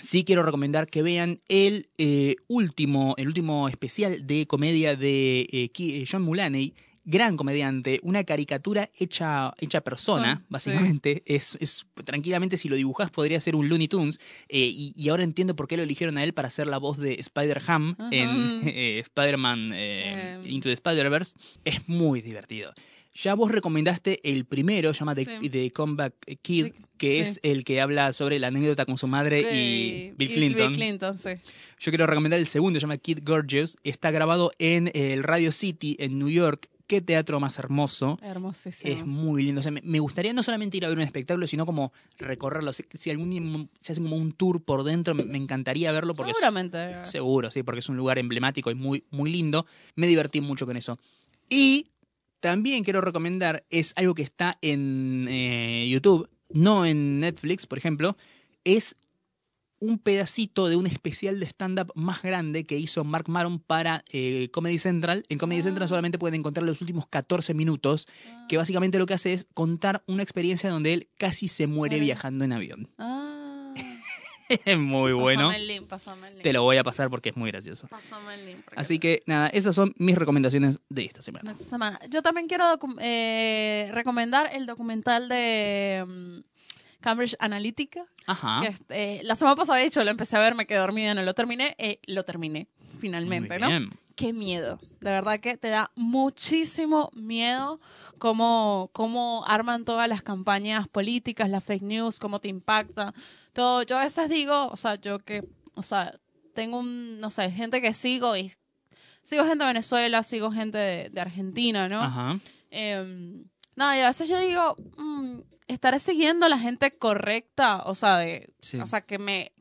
sí quiero recomendar que vean el eh, último, el último especial de comedia de eh, eh, John Mulaney, gran comediante, una caricatura hecha, hecha persona, Son, básicamente. Es, es tranquilamente, si lo dibujás, podría ser un Looney Tunes. eh, y, y ahora entiendo por qué lo eligieron a él para hacer la voz de Spider-Ham en eh, Spider-Man Eh. Into the Spider-Verse. Es muy divertido. Ya vos recomendaste el primero, llama The, Sí. The Comeback Kid, que sí. es el que habla sobre la anécdota con su madre y Bill Clinton. Bill Clinton, sí. Yo quiero recomendar el segundo, se llama Kid Gorgeous. Está grabado en eh, el Radio City, en New York. Qué teatro más hermoso. Hermosísimo. Es muy lindo. O sea, me, gustaría no solamente ir a ver un espectáculo, sino como recorrerlo. Si, si algún día se hace como un tour por dentro, me, encantaría verlo porque es- Seguramente. Seguro, sí, porque es un lugar emblemático y muy, muy lindo. Me divertí mucho con eso. Y también quiero recomendar, es algo que está en eh, YouTube, no en Netflix, por ejemplo, es un pedacito de un especial de stand-up más grande que hizo Mark Maron para eh, Comedy Central. En Comedy Ah. Central solamente pueden encontrar los últimos 14 minutos, que básicamente lo que hace es contar una experiencia donde él casi se muere Muere. viajando en avión. Ah. Es muy bueno. Pásame el link, pásame el link. Te lo voy a pasar porque es muy gracioso. Pásame el link. Así que nada, esas son mis recomendaciones de esta semana. Yo también quiero eh, recomendar el documental de mm, Cambridge Analytica. Ajá. que, eh, la semana pasada, de hecho, lo empecé a ver, me quedé dormida, no lo terminé. eh, lo terminé, finalmente, Muy ¿no? bien. Qué miedo. De verdad que te da muchísimo miedo cómo, cómo arman todas las campañas políticas, las fake news, cómo te impacta. Todo. Yo a veces digo, o sea, yo que, o sea, tengo un, no sé, gente que sigo y sigo gente de Venezuela, sigo gente de, de Argentina, ¿no? Ajá. Em, nada, y a veces yo digo, mm, estaré siguiendo a la gente correcta, o sea, de, Sí. o sea, que me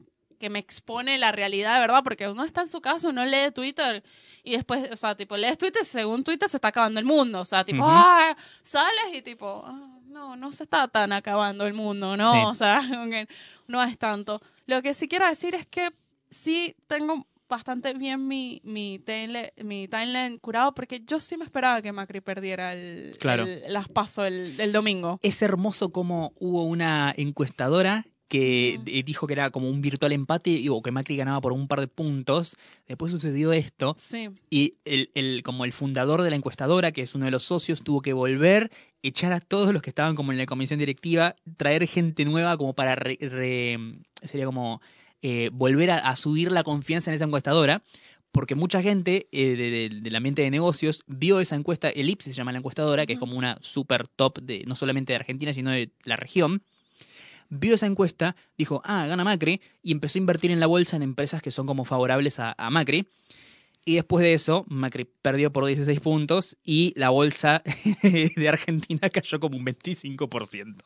que me expone la realidad de verdad, porque uno está en su casa, uno lee Twitter y después, o sea, tipo, lees Twitter, según Twitter se está acabando el mundo, o sea, tipo, Ujú. ah, sales y tipo, ah, no, no se está tan acabando el mundo, ¿no? Sí. O sea, no es tanto. Lo que sí quiero decir es que sí tengo bastante bien mi, mi, timeline, mi timeline curado, porque yo sí me esperaba que Macri perdiera el, Claro. el- las paso el, el domingo. Es hermoso como hubo una encuestadora que dijo que era como un virtual empate y- o que Macri ganaba por un par de puntos. Después sucedió esto Sí. y el, el- como el fundador de la encuestadora, que es uno de los socios, tuvo que volver, echar a todos los que estaban como en la comisión directiva, traer gente nueva como para re- re- sería como eh, volver a, a subir la confianza en esa encuestadora. Porque mucha gente eh, de- de- del ambiente de negocios vio esa encuesta, Elipse se llama la encuestadora, que es como una super top de no solamente de Argentina, sino de la región. Vio esa encuesta, dijo, ah, gana Macri, y empezó a invertir en la bolsa en empresas que son como favorables a, a Macri. Y después de eso, Macri perdió por 16 puntos y la bolsa de Argentina cayó como un 25%.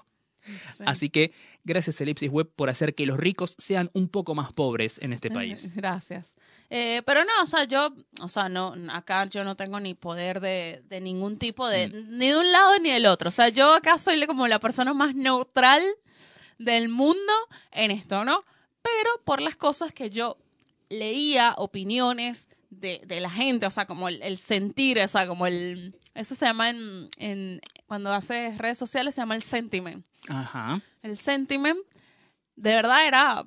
sí. Así que gracias Elipsis Web por hacer que los ricos sean un poco más pobres en este país. Gracias. Eh, pero no, o sea, yo, o sea, no, acá yo no tengo ni poder de, de ningún tipo de, Mm. ni de un lado ni del otro. O sea, yo acá soy como la persona más neutral del mundo en esto, ¿no? Pero por las cosas que yo leía, opiniones de, de la gente, o sea, como el, el sentir, o sea, como el, eso se llama en, en, cuando haces redes sociales, se llama el sentiment Ajá. el sentiment, de verdad era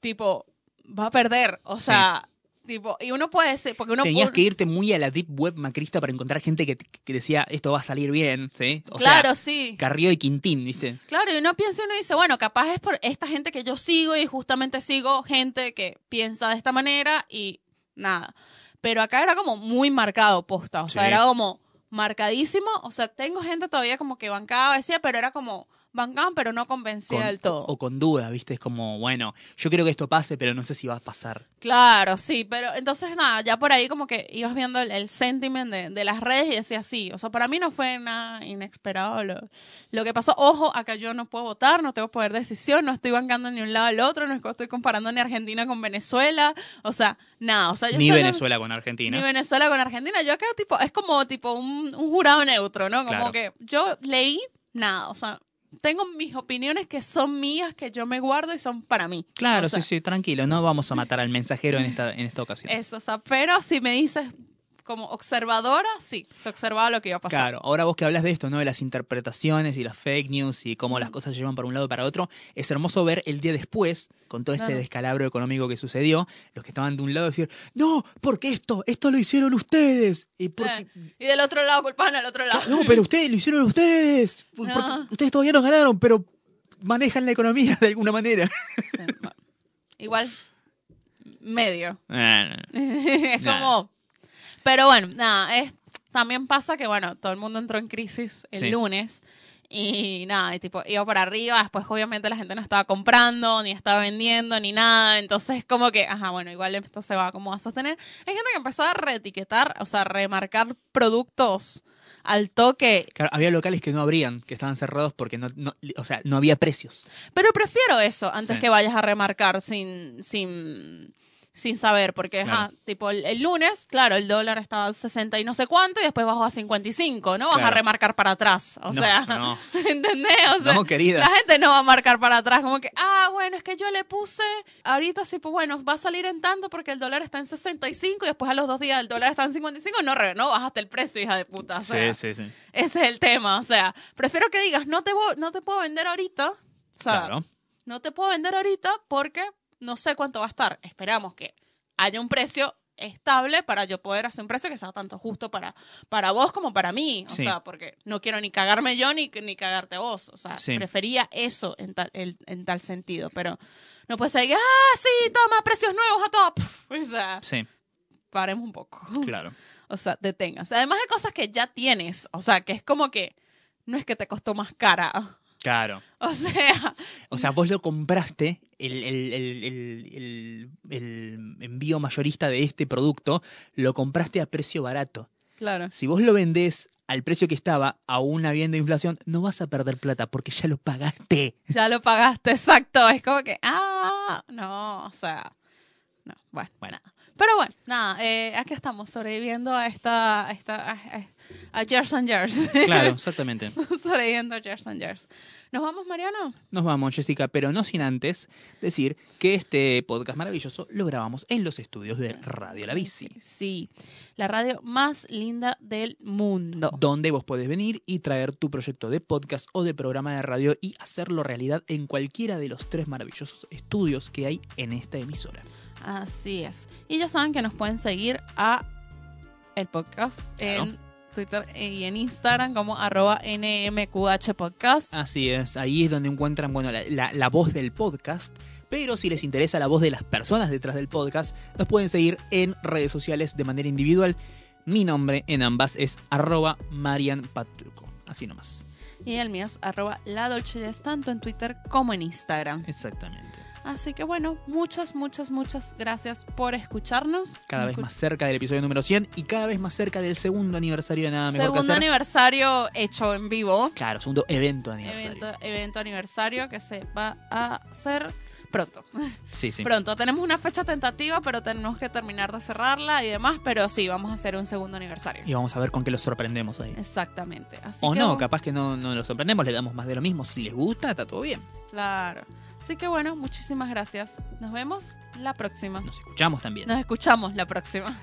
tipo, va a perder. O sea, tipo, y uno puede ser, porque uno Tenías que irte muy a la deep web macrista para encontrar gente que, que decía esto va a salir bien, ¿sí? O claro, sea, sí. Carrió y Quintín, ¿viste? Claro, y uno piensa y uno dice, bueno, capaz es por esta gente que yo sigo y justamente sigo gente que piensa de esta manera y nada. Pero acá era como muy marcado posta, o sea, Sí. era como marcadísimo, o sea, tengo gente todavía como que bancaba, decía, pero era como bancaban, pero no convencía Con- del todo. O con dudas, ¿viste? Es como, bueno, yo quiero que esto pase, pero no sé si va a pasar. Claro, sí, pero entonces nada, ya por ahí como que ibas viendo el, el sentiment de, de las redes y decía sí, o sea, para mí no fue nada inesperado lo, lo que pasó. Ojo, acá yo no puedo votar, no tengo poder de decisión, no estoy bancando ni un lado al otro, no estoy comparando ni Argentina con Venezuela, o sea, nada, o sea, yo Ni solo- Venezuela con Argentina. Ni Venezuela con Argentina, yo acá tipo, es como tipo un, un jurado neutro, ¿no? Como Claro. que yo leí nada, o sea, tengo mis opiniones que son mías, que yo me guardo y son para mí. Claro, O sea, sí, sí, tranquilo, no vamos a matar al mensajero en esta, en esta ocasión. Eso, o sea, pero si me dices como observadora, sí, se observaba lo que iba a pasar. Claro, ahora vos que hablas de esto, ¿no? De las interpretaciones y las fake news y cómo las cosas se llevan para un lado y para otro, es hermoso ver el día después, con todo este Claro. descalabro económico que sucedió, los que estaban de un lado decir, no, porque esto, esto lo hicieron ustedes. Y porque, Eh, y del otro lado culpaban al otro lado. no, pero ustedes lo hicieron ustedes. No. ustedes todavía no ganaron, pero manejan la economía de alguna manera. Sí. Igual, medio. Ah, es como... Pero bueno, nada, es, también pasa que, bueno, todo el mundo entró en crisis el Sí. lunes y nada, y tipo, iba para arriba, después obviamente la gente no estaba comprando, ni estaba vendiendo, ni nada, entonces como que, ajá, bueno, igual esto se va como a sostener. Hay gente que empezó a reetiquetar, o sea, a remarcar productos al toque, Claro, había locales que no abrían, que estaban cerrados porque no, no- o sea, no había precios. pero prefiero eso antes Sí. que vayas a remarcar sin, sin, sin saber, porque, ajá, Claro. tipo, el, el lunes, claro, el dólar estaba a 60 y no sé cuánto, y después bajó a 55, no vas a remarcar para atrás, o No, sea, no. ¿entendés? O sea, No, querida. la gente no va a marcar para atrás, como que, ah, bueno, es que yo le puse, ahorita sí, pues bueno, va a salir en tanto porque el dólar está en 65 y después a los dos días el dólar está en 55, no, re- no bajaste el precio, hija de puta, o sea, sí, sí. ese es el tema, o sea, prefiero que digas, no te, no te puedo vender ahorita, o sea, Claro. no te puedo vender ahorita porque no sé cuánto va a estar. Esperamos que haya un precio estable para yo poder hacer un precio que sea tanto justo para, para vos como para mí. O Sí. sea, porque no quiero ni cagarme yo ni, ni cagarte vos. O sea, Sí. prefería eso en tal, en tal sentido. Pero no puede ser que, ah, sí, toma, precios nuevos a top. O sea, Sí, paremos un poco. claro. O sea, deténganse. Además de cosas que ya tienes. O sea, que es como que no es que te costó más cara. Claro. O sea, O sea, vos lo compraste, el, envío mayorista de este producto, lo compraste a precio barato. claro. Si vos lo vendés al precio que estaba, aún habiendo inflación, no vas a perder plata porque ya lo pagaste. Ya lo pagaste, exacto. Es como que, ah, no, o sea, no, bueno, Bueno. nada. Pero bueno, nada, eh, aquí estamos sobreviviendo a esta, a esta, a, a- a Years and Years. Claro, exactamente. Sobreviviendo a Years and Years. ¿Nos vamos, Mariano? Nos vamos, Jessica, pero no sin antes decir que este podcast maravilloso lo grabamos en los estudios de Radio La Bici. Sí, la radio más linda del mundo. donde vos podés venir y traer tu proyecto de podcast o de programa de radio y hacerlo realidad en cualquiera de los tres maravillosos estudios que hay en esta emisora. Así es. Y ya saben que nos pueden seguir a el podcast Claro. Twitter y en Instagram como arroba NMQH Podcast. Así es, ahí es donde encuentran bueno, la, la- la voz del podcast. Pero si les interesa la voz de las personas detrás del podcast, nos pueden seguir en redes sociales de manera individual. Mi nombre en ambas es arroba Marian Patruco. Así nomás. Y el mío es arroba la Dolce tanto en Twitter como en Instagram. Exactamente. Así que bueno, muchas, muchas, muchas gracias por escucharnos. Cada vez más cerca del episodio número 100 y cada vez más cerca del segundo aniversario de Nada Mejor que Segundo Hacer. aniversario hecho en vivo. Claro, segundo evento aniversario. Evento, evento aniversario que se va a hacer pronto. Sí, sí. Pronto. Tenemos una fecha tentativa, pero tenemos que terminar de cerrarla y demás. Pero sí, vamos a hacer un segundo aniversario. Y vamos a ver con qué los sorprendemos ahí. Exactamente. Así O que, no, capaz que no, no los sorprendemos, le damos más de lo mismo. Si les gusta, está todo bien. Claro. Así que bueno, muchísimas gracias. Nos vemos la próxima. Nos escuchamos también. Nos escuchamos la próxima.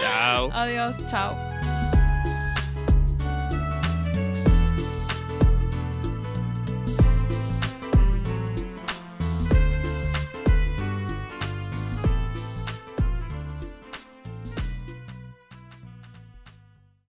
Chao. Adiós, chao.